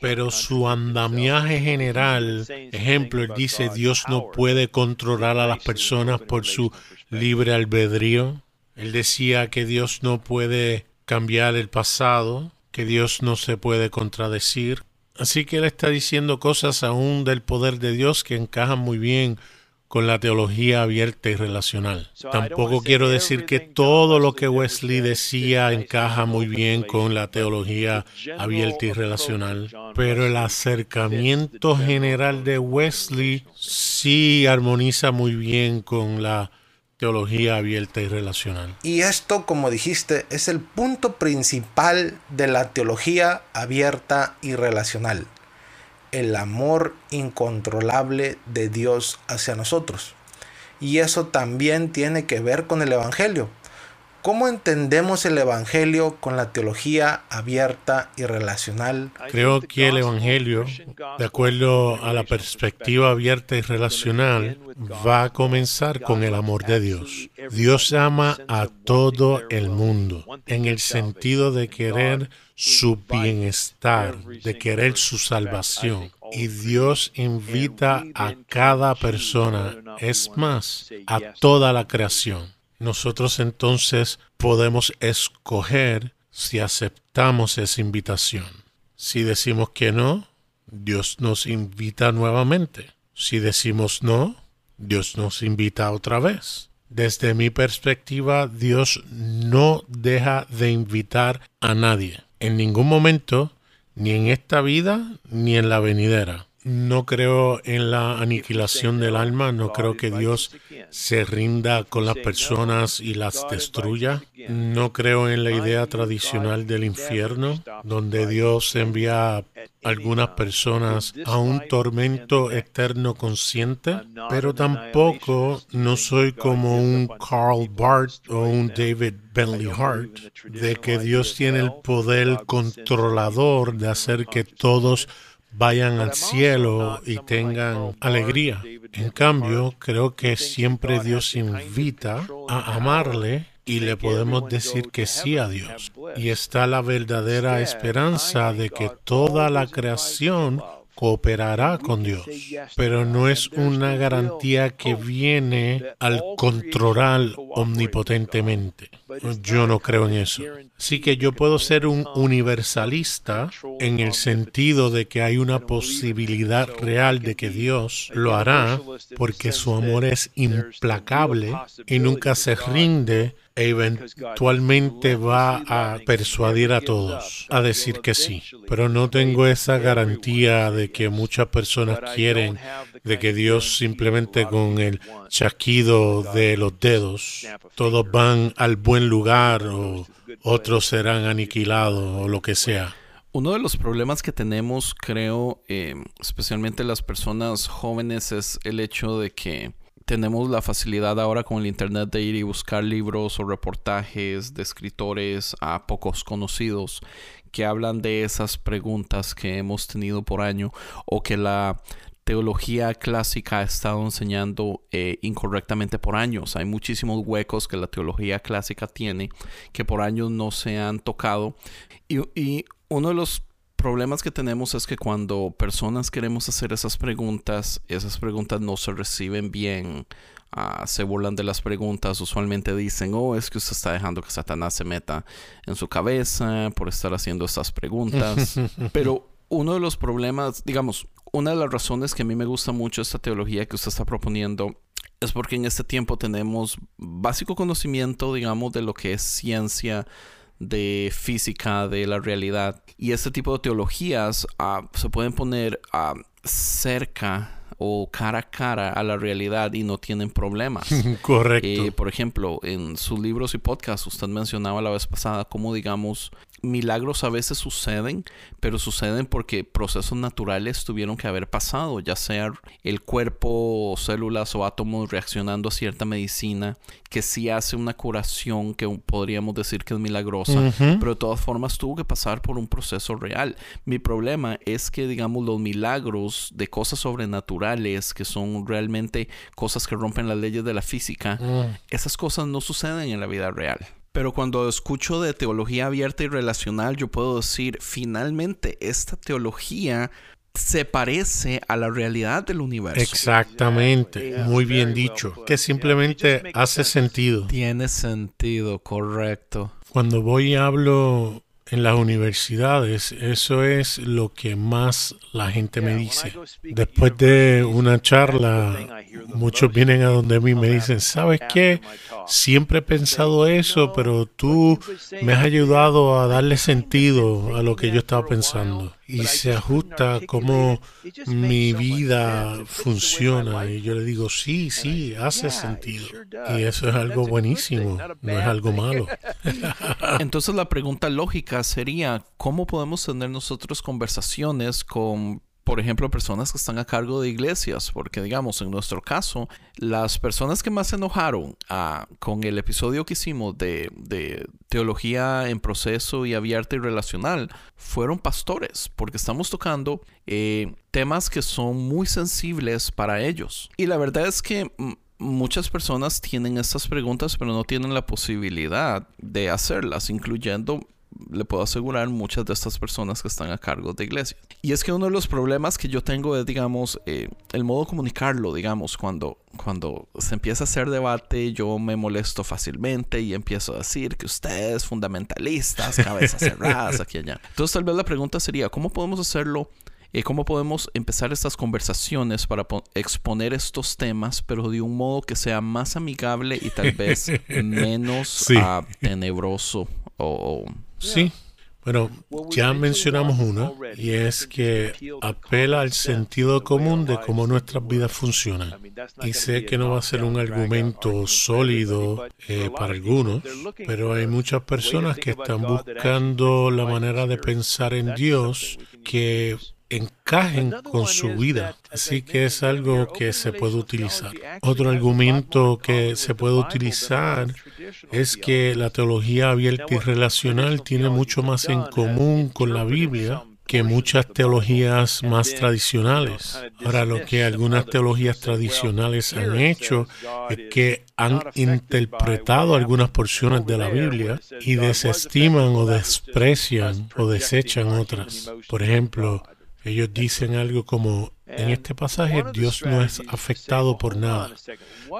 pero su andamiaje general, ejemplo, él dice Dios no puede controlar a las personas por su libre albedrío. Él decía que Dios no puede cambiar el pasado, que Dios no se puede contradecir. Así que él está diciendo cosas aún del poder de Dios que encajan muy bien con la teología abierta y relacional. Tampoco quiero decir que todo lo que Wesley decía encaja muy bien con la teología abierta y relacional, pero el acercamiento general de Wesley sí armoniza muy bien con la teología abierta y relacional. Y esto, como dijiste, es el punto principal de la teología abierta y relacional el amor incontrolable de Dios hacia nosotros. Y eso también tiene que ver con el Evangelio. ¿Cómo entendemos el Evangelio con la teología abierta y relacional? Creo que el Evangelio, de acuerdo a la perspectiva abierta y relacional, va a comenzar con el amor de Dios. Dios ama a todo el mundo en el sentido de querer su bienestar, de querer su salvación. Y Dios invita a cada persona, es más, a toda la creación nosotros entonces podemos escoger si aceptamos esa invitación. Si decimos que no, Dios nos invita nuevamente. Si decimos no, Dios nos invita otra vez. Desde mi perspectiva, Dios no deja de invitar a nadie. En ningún momento, ni en esta vida, ni en la venidera. No creo en la aniquilación del alma, no creo que Dios se rinda con las personas y las destruya. No creo en la idea tradicional del infierno, donde Dios envía a algunas personas a un tormento eterno consciente, pero tampoco no soy como un Karl Barth o un David Bentley Hart, de que Dios tiene el poder controlador de hacer que todos vayan al cielo y tengan alegría. En cambio, creo que siempre Dios invita a amarle y le podemos decir que sí a Dios. Y está la verdadera esperanza de que toda la creación cooperará con Dios, pero no es una garantía que viene al controlar omnipotentemente. Yo no creo en eso. Así que yo puedo ser un universalista en el sentido de que hay una posibilidad real de que Dios lo hará porque su amor es implacable y nunca se rinde e eventualmente va a persuadir a todos a decir que sí. Pero no tengo esa garantía de que muchas personas quieren de que Dios simplemente con el chasquido de los dedos todos van al buen lugar o otros serán aniquilados o lo que sea. Uno de los problemas que tenemos, creo, eh, especialmente las personas jóvenes, es el hecho de que tenemos la facilidad ahora con el internet de ir y buscar libros o reportajes de escritores a pocos conocidos que hablan de esas preguntas que hemos tenido por año o que la teología clásica ha estado enseñando eh, incorrectamente por años. Hay muchísimos huecos que la teología clásica tiene que por años no se han tocado. Y, y uno de los problemas que tenemos es que cuando personas queremos hacer esas preguntas, esas preguntas no se reciben bien. Ah, se burlan de las preguntas, usualmente dicen, oh, es que usted está dejando que Satanás se meta en su cabeza por estar haciendo esas preguntas. (laughs) Pero uno de los problemas, digamos, una de las razones que a mí me gusta mucho esta teología que usted está proponiendo es porque en este tiempo tenemos básico conocimiento, digamos, de lo que es ciencia, de física, de la realidad. Y este tipo de teologías ah, se pueden poner ah, cerca o cara a cara a la realidad y no tienen problemas. (laughs) Correcto. Eh, por ejemplo, en sus libros y podcasts, usted mencionaba la vez pasada cómo, digamos, milagros a veces suceden, pero suceden porque procesos naturales tuvieron que haber pasado, ya sea el cuerpo, células o átomos reaccionando a cierta medicina que sí hace una curación que podríamos decir que es milagrosa, pero de todas formas tuvo que pasar por un proceso real. Mi problema es que, digamos, los milagros de cosas sobrenaturales, que son realmente cosas que rompen las leyes de la física, mm. esas cosas no suceden en la vida real. Pero cuando escucho de teología abierta y relacional, yo puedo decir, finalmente, esta teología se parece a la realidad del universo. Exactamente, muy bien dicho, que simplemente hace sentido. Tiene sentido, correcto. Cuando voy y hablo en las universidades, eso es lo que más la gente me dice. Después de una charla, muchos vienen a donde mí y me dicen, ¿sabes qué? Siempre he pensado eso, pero tú me has ayudado a darle sentido a lo que yo estaba pensando. Y se ajusta cómo mi vida funciona. Y yo le digo, sí, sí, hace sentido. Y eso es algo buenísimo, no es algo malo. (laughs) Entonces la pregunta lógica sería, ¿cómo podemos tener nosotros conversaciones con por ejemplo, personas que están a cargo de iglesias, porque digamos, en nuestro caso, las personas que más se enojaron ah, con el episodio que hicimos de, teología en proceso y abierta y relacional fueron pastores, porque estamos tocando eh, temas que son muy sensibles para ellos. Y la verdad es que muchas personas tienen estas preguntas, pero no tienen la posibilidad de hacerlas, incluyendo le puedo asegurar muchas de estas personas que están a cargo de iglesia. Y es que uno de los problemas que yo tengo es, digamos, eh, el modo de comunicarlo, digamos, cuando, cuando se empieza a hacer debate, yo me molesto fácilmente y empiezo a decir que ustedes fundamentalistas, cabezas (laughs) cerradas, aquí y allá. Entonces tal vez la pregunta sería, ¿cómo podemos hacerlo? eh, ¿Cómo podemos empezar estas conversaciones para exponer estos temas, pero de un modo que sea más amigable y tal vez (laughs) menos ah, tenebroso o Sí. Bueno, ya mencionamos uno y es que apela al sentido común de cómo nuestras vidas funcionan. Y sé que no va a ser un argumento sólido eh, para algunos, pero hay muchas personas que están buscando la manera de pensar en Dios que encajen con su vida. Así que es algo que se puede utilizar. Otro argumento que se puede utilizar es que la teología abierta y relacional tiene mucho más en común con la Biblia que muchas teologías más tradicionales. Ahora, lo que algunas teologías tradicionales han hecho es que han interpretado algunas porciones de la Biblia y desestiman o desprecian o desechan otras. Por ejemplo, ellos dicen algo como, en este pasaje Dios no es afectado por nada,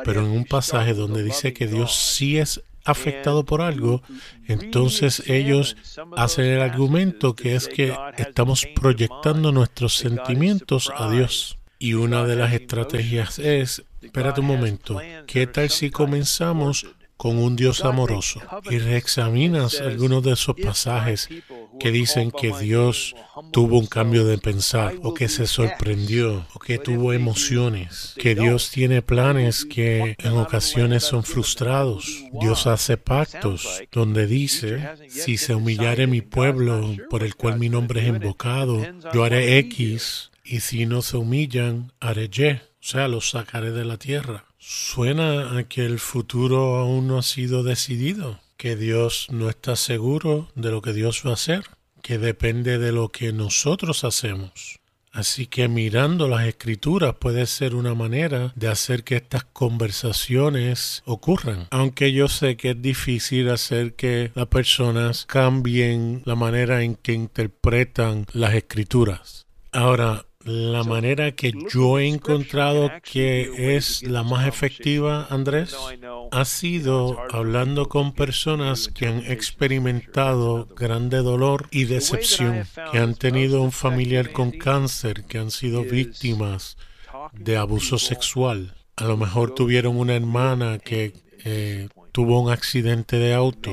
pero en un pasaje donde dice que Dios sí es afectado por algo, entonces ellos hacen el argumento que es que estamos proyectando nuestros sentimientos a Dios. Y una de las estrategias es, espérate un momento, ¿qué tal si comenzamos con un Dios amoroso. y reexaminas algunos de esos pasajes que dicen que Dios tuvo un cambio de pensar o que se sorprendió o que tuvo emociones, que Dios tiene planes que en ocasiones son frustrados. Dios hace pactos donde dice, si se humillare mi pueblo por el cual mi nombre es invocado, yo haré X y si no se humillan, haré Y, o sea, los sacaré de la tierra. Suena a que el futuro aún no ha sido decidido, que Dios no está seguro de lo que Dios va a hacer, que depende de lo que nosotros hacemos. Así que mirando las escrituras puede ser una manera de hacer que estas conversaciones ocurran. Aunque yo sé que es difícil hacer que las personas cambien la manera en que interpretan las escrituras. Ahora, la manera que yo he encontrado que es la más efectiva, Andrés, ha sido hablando con personas que han experimentado grande dolor y decepción, que han tenido un familiar con cáncer, que han sido víctimas de abuso sexual. A lo mejor tuvieron una hermana que eh, tuvo un accidente de auto.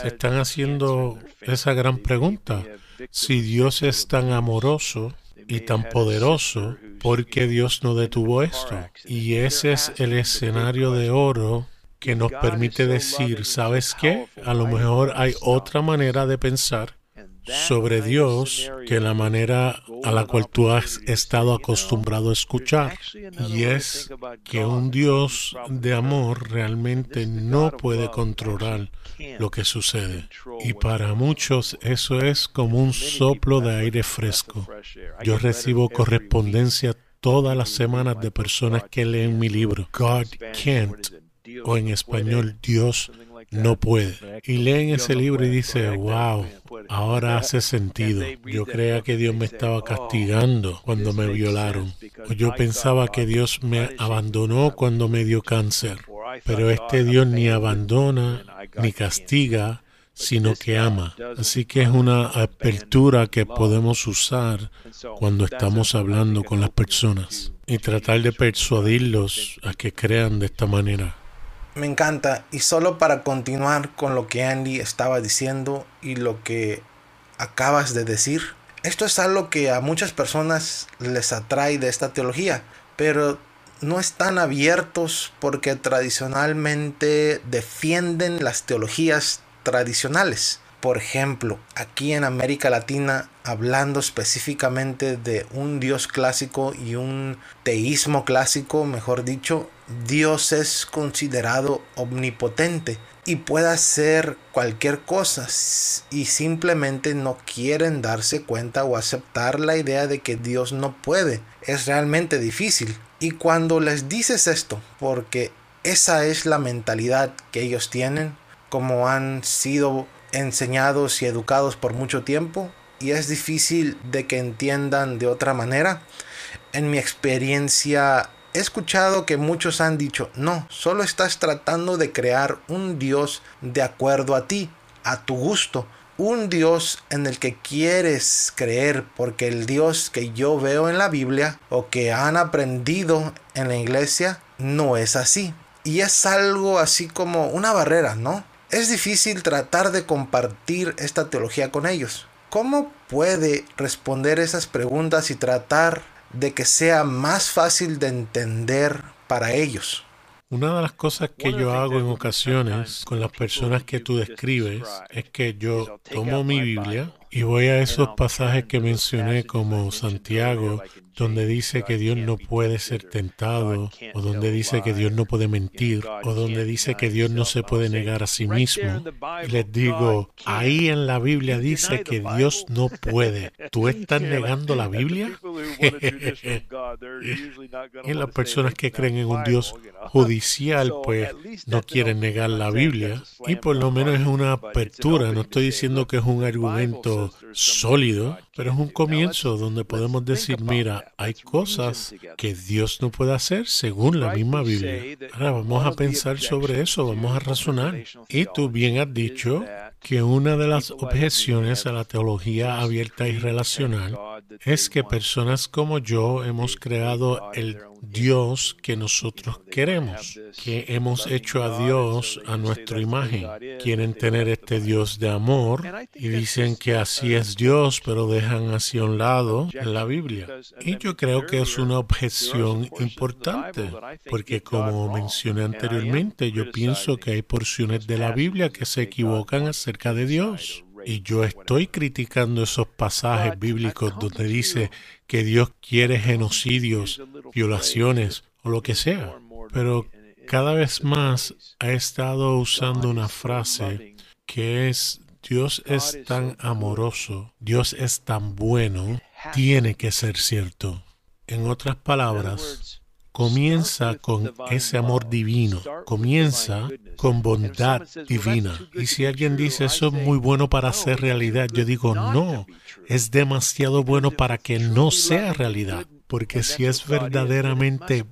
Se están haciendo esa gran pregunta. Si Dios es tan amoroso, y tan poderoso porque Dios no detuvo esto. Y ese es el escenario de oro que nos permite decir, ¿sabes qué? A lo mejor hay otra manera de pensar sobre Dios que la manera a la cual tú has estado acostumbrado a escuchar. Y es que un Dios de amor realmente no puede controlar lo que sucede. Y para muchos eso es como un soplo de aire fresco. Yo recibo correspondencia todas las semanas de personas que leen mi libro, God Can't, o en español, Dios no puede. Y leen ese libro y dice, wow, ahora hace sentido. Yo creía que Dios me estaba castigando cuando me violaron. O yo pensaba que Dios me abandonó cuando me dio cáncer. Pero este Dios ni abandona ni castiga, sino que ama. Así que es una apertura que podemos usar cuando estamos hablando con las personas y tratar de persuadirlos a que crean de esta manera. Me encanta. Y solo para continuar con lo que Andy estaba diciendo y lo que acabas de decir. Esto es algo que a muchas personas les atrae de esta teología, pero no están abiertos porque tradicionalmente defienden las teologías tradicionales. Por ejemplo, aquí en América Latina, hablando específicamente de un Dios clásico y un teísmo clásico, mejor dicho, Dios es considerado omnipotente y puede hacer cualquier cosa y simplemente no quieren darse cuenta o aceptar la idea de que Dios no puede. Es realmente difícil. Y cuando les dices esto, porque esa es la mentalidad que ellos tienen, como han sido enseñados y educados por mucho tiempo, y es difícil de que entiendan de otra manera. En mi experiencia he escuchado que muchos han dicho, no, solo estás tratando de crear un Dios de acuerdo a ti, a tu gusto, un Dios en el que quieres creer, porque el Dios que yo veo en la Biblia o que han aprendido en la iglesia no es así. Y es algo así como una barrera, ¿no? Es difícil tratar de compartir esta teología con ellos. ¿Cómo puede responder esas preguntas y tratar de que sea más fácil de entender para ellos? Una de las cosas que yo hago en ocasiones con las personas que tú describes es que yo tomo mi Biblia y voy a esos pasajes que mencioné como Santiago donde dice que Dios no puede ser tentado, o donde dice que Dios no puede mentir, o donde dice que Dios no se puede negar a sí mismo. Y les digo, ahí en la Biblia dice que Dios no puede. ¿Tú estás negando la Biblia? (laughs) y las personas que creen en un Dios judicial, pues no quieren negar la Biblia. Y por lo menos es una apertura. No estoy diciendo que es un argumento sólido, pero es un comienzo donde podemos decir, mira, hay cosas que Dios no puede hacer según la misma Biblia. Ahora vamos a pensar sobre eso, vamos a razonar. Y tú bien has dicho que una de las objeciones a la teología abierta y relacional es que personas como yo hemos creado el Dios que nosotros queremos, que hemos hecho a Dios a nuestra imagen. Quieren tener este Dios de amor y dicen que así es Dios, pero dejan así a un lado la Biblia. Y yo creo que es una objeción importante, porque como mencioné anteriormente, yo pienso que hay porciones de la Biblia que se equivocan acerca de Dios. Y yo estoy criticando esos pasajes bíblicos donde dice que Dios quiere genocidios, violaciones o lo que sea. Pero cada vez más ha estado usando una frase que es Dios es tan amoroso, Dios es tan bueno, tiene que ser cierto. En otras palabras, comienza con ese amor divino, comienza con bondad divina. Y si alguien dice eso es muy bueno para ser realidad, yo digo no, es demasiado bueno para que no sea realidad. Porque si es verdaderamente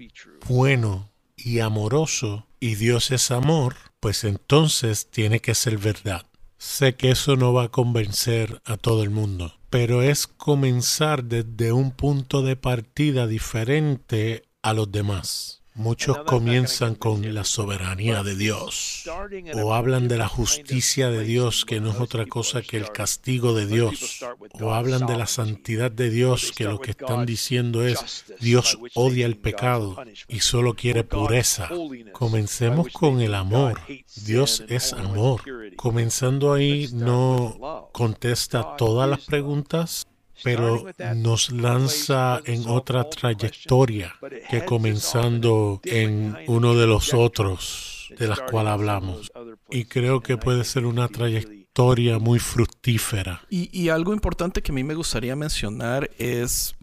bueno y amoroso y Dios es amor, pues entonces tiene que ser verdad. Sé que eso no va a convencer a todo el mundo, pero es comenzar desde un punto de partida diferente a los demás. Muchos comienzan con la soberanía de Dios o hablan de la justicia de Dios, que no es otra cosa que el castigo de Dios, o hablan de la santidad de Dios, que lo que están diciendo es Dios odia el pecado y solo quiere pureza. Comencemos con el amor. Dios es amor. Comenzando ahí no contesta todas las preguntas, pero nos lanza en otra trayectoria que comenzando en uno de los otros de las cuales hablamos. Y creo que puede ser una trayectoria muy fructífera. Y, y algo importante que a mí me gustaría mencionar es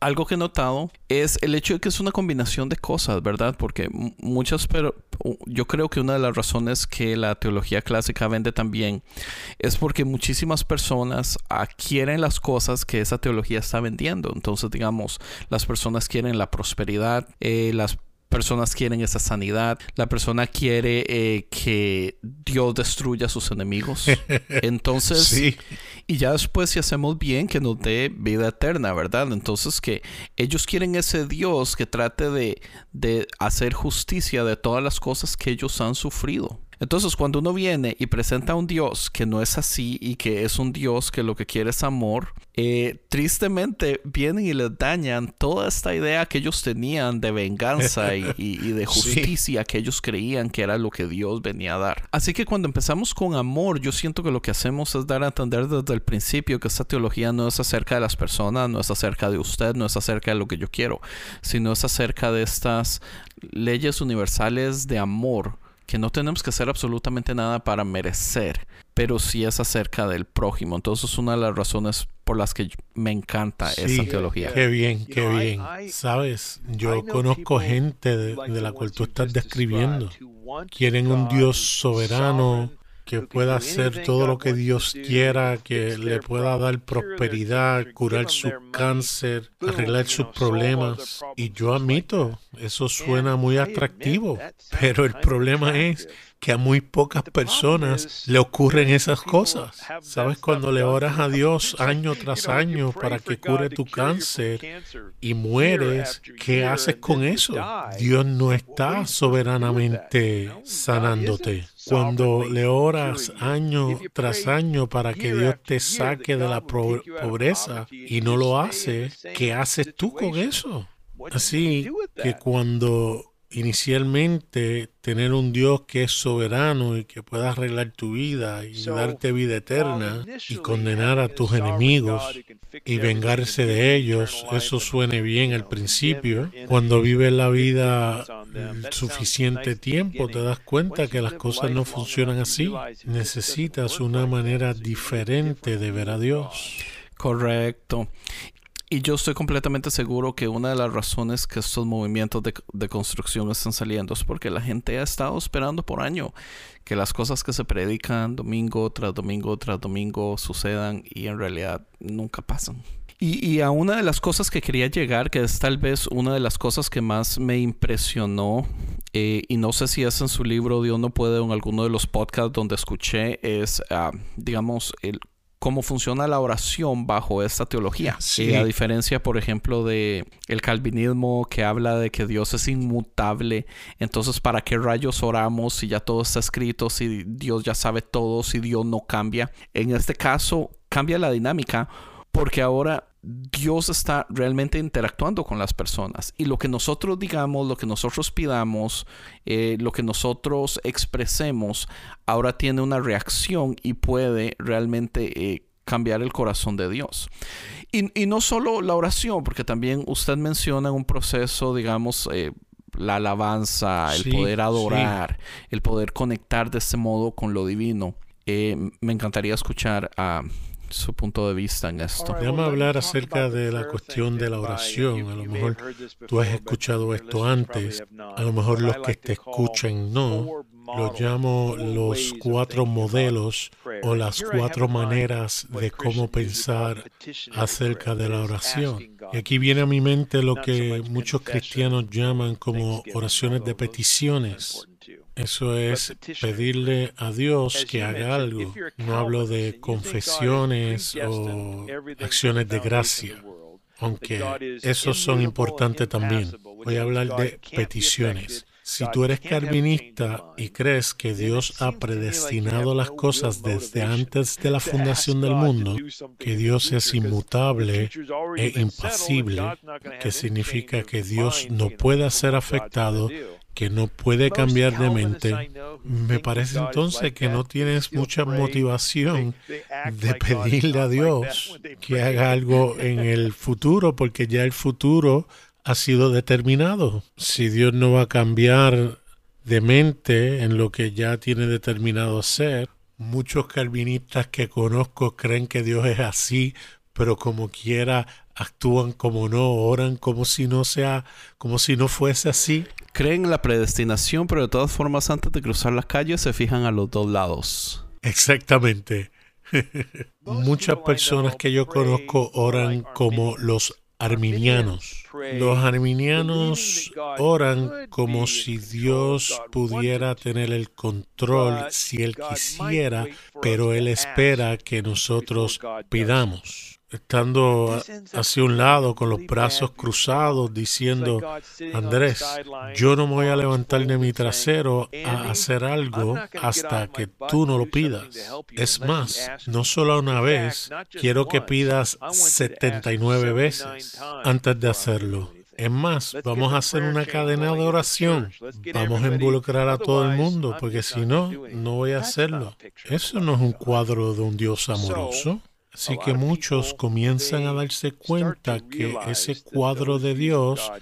algo que he notado es el hecho de que es una combinación de cosas, ¿verdad? Porque muchas yo creo que una de las razones que la teología clásica vende también es porque muchísimas personas quieren las cosas que esa teología está vendiendo. Entonces, digamos, las personas quieren la prosperidad, eh, las personas quieren esa sanidad, la persona quiere eh, que Dios destruya a sus enemigos. (laughs) Entonces, y ya después si hacemos bien, que nos dé vida eterna, ¿verdad? Entonces que ellos quieren ese Dios que trate de, de hacer justicia de todas las cosas que ellos han sufrido. Entonces, cuando uno viene y presenta a un Dios que no es así y que es un Dios que lo que quiere es amor, eh, tristemente vienen y les dañan toda esta idea que ellos tenían de venganza y, (laughs) de justicia que ellos creían que era lo que Dios venía a dar. Así que cuando empezamos con amor, yo siento que lo que hacemos es dar a entender desde el principio que esta teología no es acerca de las personas, no es acerca de usted, no es acerca de lo que yo quiero, sino es acerca de estas leyes universales de amor que no tenemos que hacer absolutamente nada para merecer, pero sí es acerca del prójimo. Entonces es una de las razones por las que me encanta esa teología. Qué bien, qué bien. Sabes, yo conozco gente de, de la cual tú estás describiendo. Quieren un Dios soberano, que pueda hacer todo lo que Dios quiera, que le pueda dar prosperidad, curar su cáncer, arreglar sus problemas. Y yo admito, eso suena muy atractivo, pero el problema es que a muy pocas personas le ocurren esas cosas. ¿Sabes? Cuando le oras a Dios año tras año para que cure tu cáncer y mueres, ¿qué haces con eso? Dios no está soberanamente sanándote. Cuando le oras año tras año para que Dios te saque de la pobreza y no lo hace, ¿qué haces tú con eso? Así que cuando inicialmente tener un Dios que es soberano y que pueda arreglar tu vida y darte vida eterna y condenar a tus enemigos y vengarse de ellos, eso suene bien al principio. Cuando vives la vida suficiente tiempo te das cuenta que las cosas no funcionan así. Necesitas una manera diferente de ver a Dios. Correcto. Y yo estoy completamente seguro que una de las razones que estos movimientos de, construcción están saliendo es porque la gente ha estado esperando por año que las cosas que se predican domingo tras domingo tras domingo sucedan y en realidad nunca pasan. Y, a una de las cosas que quería llegar, que es tal vez una de las cosas que más me impresionó, eh, y no sé si es en su libro Dios no puede o en alguno de los podcasts donde escuché, es, ah, digamos, el cómo funciona la oración bajo esta teología. Sí. a diferencia, por ejemplo, de el calvinismo que habla de que Dios es inmutable, entonces ¿para qué rayos oramos si ya todo está escrito, si Dios ya sabe todo, si Dios no cambia? En este caso cambia la dinámica porque ahora Dios está realmente interactuando con las personas y lo que nosotros digamos, lo que nosotros pidamos, eh, lo que nosotros expresemos, ahora tiene una reacción y puede realmente eh, cambiar el corazón de Dios. Y, no solo la oración, porque también usted menciona un proceso, digamos, eh, la alabanza, el poder adorar, el poder conectar de este modo con lo divino. me encantaría escuchar a su punto de vista en esto. Déjame hablar acerca de la cuestión de la oración. A lo mejor tú has escuchado esto antes, a lo mejor los que te escuchen no. Lo llamo los cuatro modelos o las cuatro maneras de cómo pensar acerca de la oración. Y aquí viene a mi mente lo que muchos cristianos llaman como oraciones de peticiones. Eso es pedirle a Dios que haga algo. No hablo de confesiones o acciones de gracia, aunque esos son importantes también. Voy a hablar de peticiones. Si tú eres calvinista y crees que Dios ha predestinado las cosas desde antes de la fundación del mundo, que Dios es inmutable e impasible, que significa que Dios no puede ser afectado, que no puede cambiar de mente, me parece entonces que no tienes mucha motivación de pedirle a Dios que haga algo en el futuro, porque ya el futuro ha sido determinado. Si Dios no va a cambiar de mente en lo que ya tiene determinado ser, muchos calvinistas que conozco creen que Dios es así, pero como quiera actúan como no, oran como si no sea, como si no fuese así. Creen en la predestinación, pero de todas formas antes de cruzar las calles se fijan a los dos lados. Exactamente. Muchas personas que yo conozco oran como los arminianos. Los arminianos oran como si Dios pudiera tener el control si Él quisiera, pero Él espera que nosotros pidamos estando hacia un lado con los brazos cruzados diciendo, Andrés, yo no me voy a levantar de mi trasero a hacer algo hasta que tú no lo pidas. Es más, no solo una vez, quiero que pidas 79 veces antes de hacerlo. Es más, vamos a hacer una cadena de oración. Vamos a involucrar a todo el mundo, porque si no, no voy a hacerlo. Eso no es un cuadro de un Dios amoroso. Así que muchos comienzan a darse cuenta que ese cuadro de Dios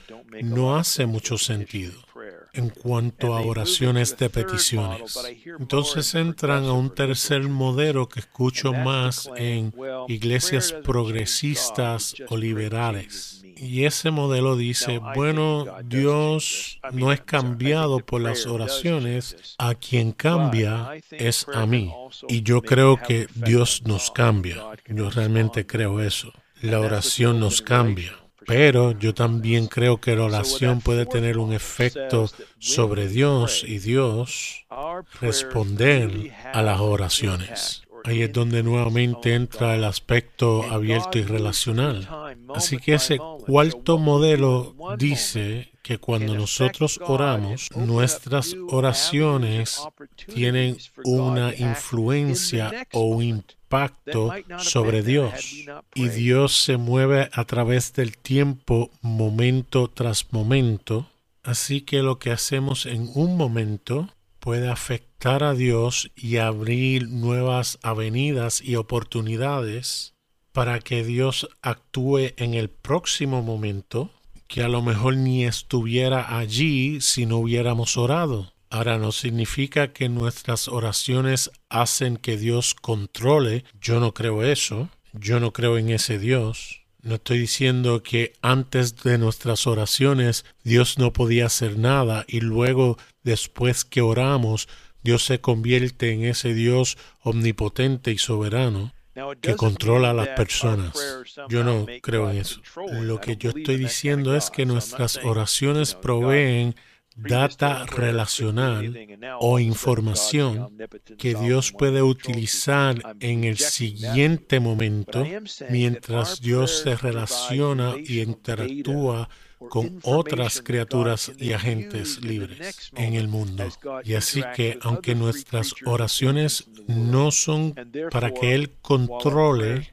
no hace mucho sentido en cuanto a oraciones de peticiones. Entonces entran a un tercer modelo que escucho más en iglesias progresistas o liberales. Y ese modelo dice, bueno, Dios no es cambiado por las oraciones, a quien cambia es a mí. Y yo creo que Dios nos cambia. Yo realmente creo eso. La oración nos cambia. Pero yo también creo que la oración puede tener un efecto sobre Dios y Dios responder a las oraciones. Ahí es donde nuevamente entra el aspecto abierto y relacional. Así que ese cuarto modelo dice que cuando nosotros oramos, nuestras oraciones tienen una influencia o un impacto sobre Dios. Y Dios se mueve a través del tiempo, momento tras momento. Así que lo que hacemos en un momento puede afectar a Dios y abrir nuevas avenidas y oportunidades para que Dios actúe en el próximo momento que a lo mejor ni estuviera allí si no hubiéramos orado. Ahora no significa que nuestras oraciones hacen que Dios controle. Yo no creo eso. Yo no creo en ese Dios. No estoy diciendo que antes de nuestras oraciones Dios no podía hacer nada y luego después que oramos Dios se convierte en ese Dios omnipotente y soberano que controla a las personas. Yo no creo en eso. Lo que yo estoy diciendo es que nuestras oraciones proveen data relacional o información que Dios puede utilizar en el siguiente momento mientras Dios se relaciona y interactúa con otras criaturas y agentes libres en el mundo. Y así que aunque nuestras oraciones no son para que Él controle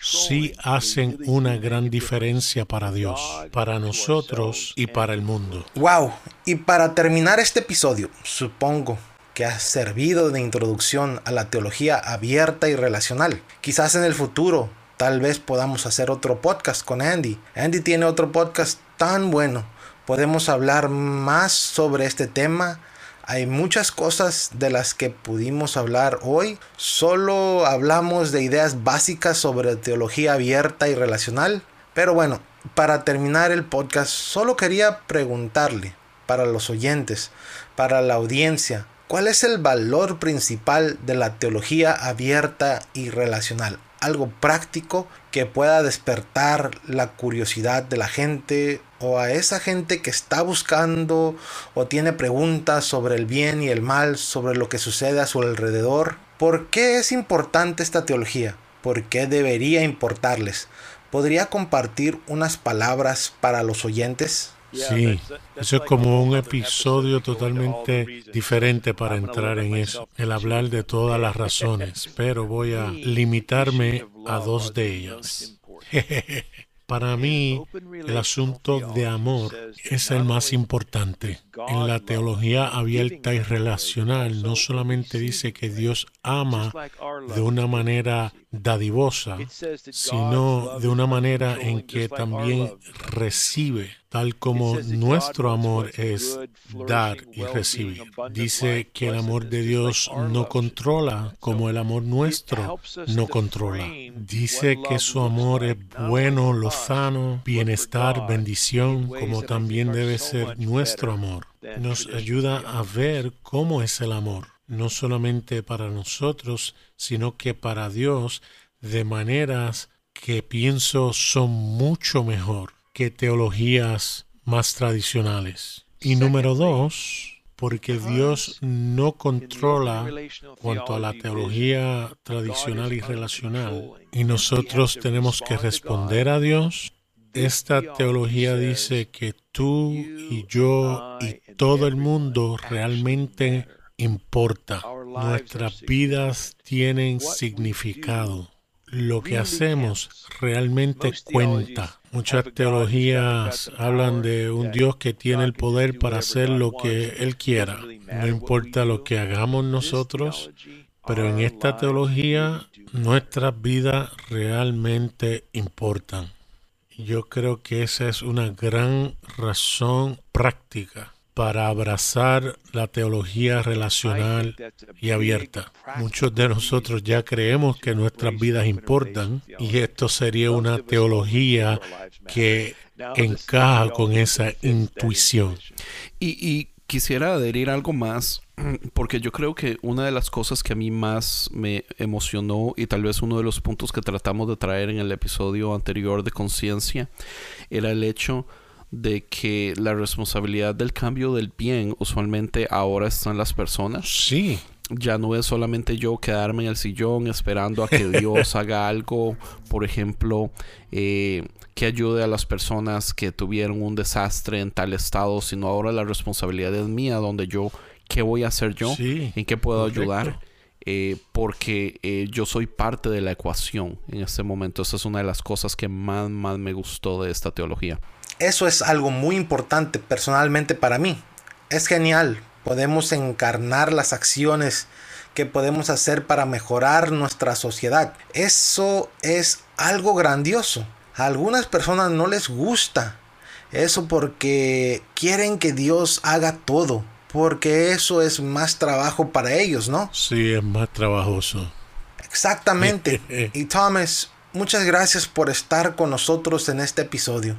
sí hacen una gran diferencia para Dios, para nosotros y para el mundo. Wow, y para terminar este episodio, supongo que ha servido de introducción a la teología abierta y relacional. Quizás en el futuro tal vez podamos hacer otro podcast con Andy. Andy tiene otro podcast tan bueno. Podemos hablar más sobre este tema hay muchas cosas de las que pudimos hablar hoy. Solo hablamos de ideas básicas sobre teología abierta y relacional. Pero bueno, para terminar el podcast, solo quería preguntarle para los oyentes, para la audiencia, ¿cuál es el valor principal de la teología abierta y relacional? Algo práctico que pueda despertar la curiosidad de la gente o a esa gente que está buscando o tiene preguntas sobre el bien y el mal, sobre lo que sucede a su alrededor. ¿Por qué es importante esta teología? ¿Por qué debería importarles? ¿Podría compartir unas palabras para los oyentes? Sí, eso es como un episodio totalmente diferente para entrar en eso, el hablar de todas las razones, (laughs) pero voy a limitarme a dos de ellas. (laughs) Para mí, el asunto de amor es el más importante. En la teología abierta y relacional no solamente dice que Dios ama de una manera dadivosa, sino de una manera en que también recibe tal como nuestro amor es dar y recibir. Dice que el amor de Dios no controla como el amor nuestro no controla. Dice que su amor es bueno, lozano, bienestar, bendición, como también debe ser nuestro amor. nos ayuda a ver cómo es el amor, no solamente para nosotros, sino que para Dios, de maneras que pienso son mucho mejor que teologías más tradicionales. Y número dos, porque Dios no controla cuanto a la teología tradicional y relacional, y nosotros tenemos que responder a Dios. Esta teología dice que tú y yo y todo el mundo realmente importa. Nuestras vidas tienen significado lo que hacemos realmente cuenta. Muchas teologías hablan de un Dios que tiene el poder para hacer lo que Él quiera. No importa lo que hagamos nosotros, pero en esta teología nuestras vidas realmente importan. Yo creo que esa es una gran razón práctica para abrazar la teología relacional y abierta. Muchos de nosotros ya creemos que nuestras vidas importan y esto sería una teología que encaja con esa intuición. Y, quisiera adherir algo más, (clears throat) porque yo creo que una de las cosas que a mí más me emocionó y tal vez uno de los puntos que tratamos de traer en el episodio anterior de conciencia era el hecho de que la responsabilidad del cambio del bien usualmente ahora está en las personas. Sí. Ya no es solamente yo quedarme en el sillón esperando a que (laughs) Dios haga algo, por ejemplo, eh, que ayude a las personas que tuvieron un desastre en tal estado, sino ahora la responsabilidad es mía, donde yo, ¿qué voy a hacer yo? ¿En qué puedo ayudar? Eh, porque eh, yo soy parte de la ecuación en este momento. Esa es una de las cosas que más, más me gustó de esta teología. Eso es algo muy importante personalmente para mí. Es genial. Podemos encarnar las acciones que podemos hacer para mejorar nuestra sociedad. Eso es algo grandioso. A algunas personas no les gusta eso porque quieren que Dios haga todo. Porque eso es más trabajo para ellos, ¿no? Sí, es más trabajoso. Exactamente. (laughs) y Thomas, muchas gracias por estar con nosotros en este episodio.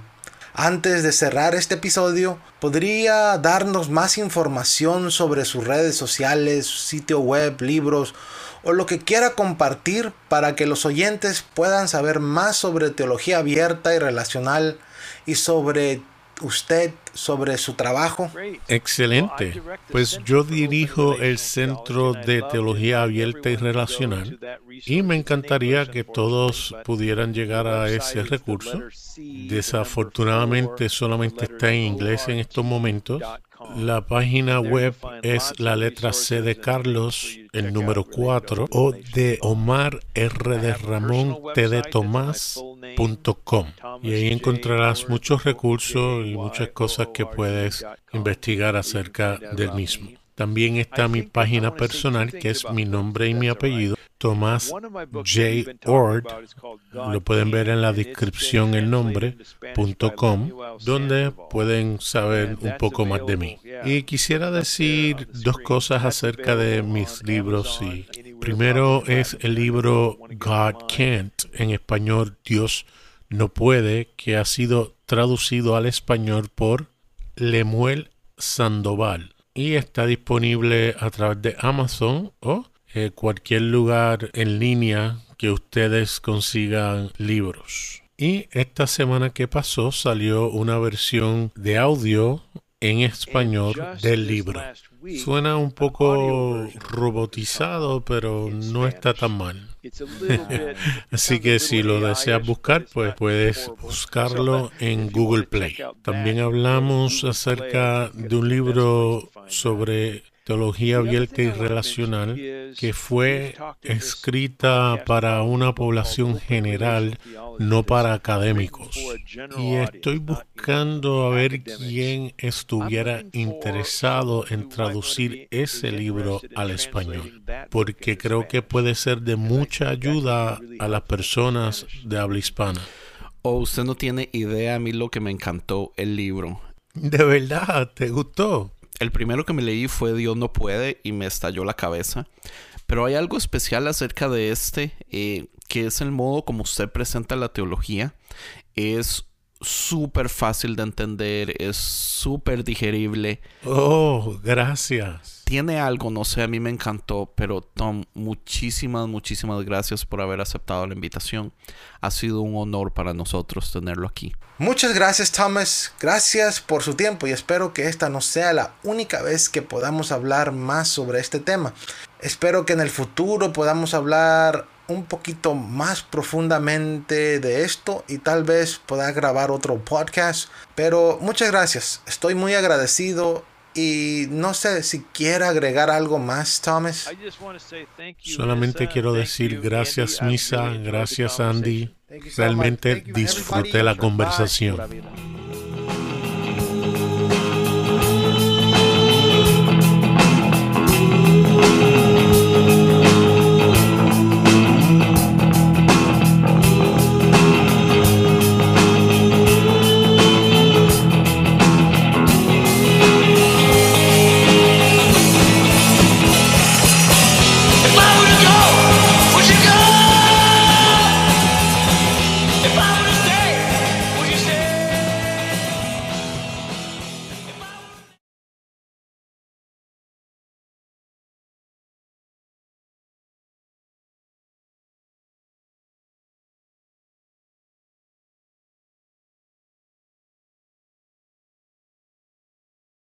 Antes de cerrar este episodio, ¿podría darnos más información sobre sus redes sociales, sitio web, libros o lo que quiera compartir para que los oyentes puedan saber más sobre teología abierta y relacional y sobre usted sobre su trabajo? Excelente. Pues yo dirijo el Centro de Teología Abierta y Relacional y me encantaría que todos pudieran llegar a ese recurso. Desafortunadamente solamente está en inglés en estos momentos. La página web es la letra C de Carlos, el número 4, o de Omar R. de Ramón T. de Tomás.com. Y ahí encontrarás muchos recursos y muchas cosas que puedes investigar acerca del mismo. También está mi página personal, que es mi nombre y mi apellido, Tomás J. Ord. Lo pueden ver en la descripción el nombre.com, donde pueden saber un poco más de mí. Y quisiera decir dos cosas acerca de mis libros. Y primero es el libro God Can't, en español Dios no puede, que ha sido traducido al español por Lemuel Sandoval y está disponible a través de Amazon o eh, cualquier lugar en línea que ustedes consigan libros. Y esta semana que pasó salió una versión de audio en español del libro. Suena un poco robotizado, pero no está tan mal. (laughs) Así que si lo deseas buscar, pues puedes buscarlo en Google Play. También hablamos acerca de un libro sobre teología abierta y relacional que fue escrita para una población general, no para académicos. Y estoy buscando a ver quién estuviera interesado en traducir ese libro al español, porque creo que puede ser de mucha ayuda a las personas de habla hispana. O usted no tiene idea a mí lo que me encantó el libro. ¿De verdad? ¿Te gustó? El primero que me leí fue Dios no puede y me estalló la cabeza. Pero hay algo especial acerca de este, eh, que es el modo como usted presenta la teología. Es súper fácil de entender, es súper digerible. Oh, gracias. Tiene algo, no sé, a mí me encantó, pero Tom, muchísimas, muchísimas gracias por haber aceptado la invitación. Ha sido un honor para nosotros tenerlo aquí. Muchas gracias Thomas, gracias por su tiempo y espero que esta no sea la única vez que podamos hablar más sobre este tema. Espero que en el futuro podamos hablar un poquito más profundamente de esto y tal vez pueda grabar otro podcast. Pero muchas gracias, estoy muy agradecido y no sé si quiere agregar algo más, Thomas. Solamente quiero decir gracias, Misa, gracias, Andy. Realmente disfruté la conversación.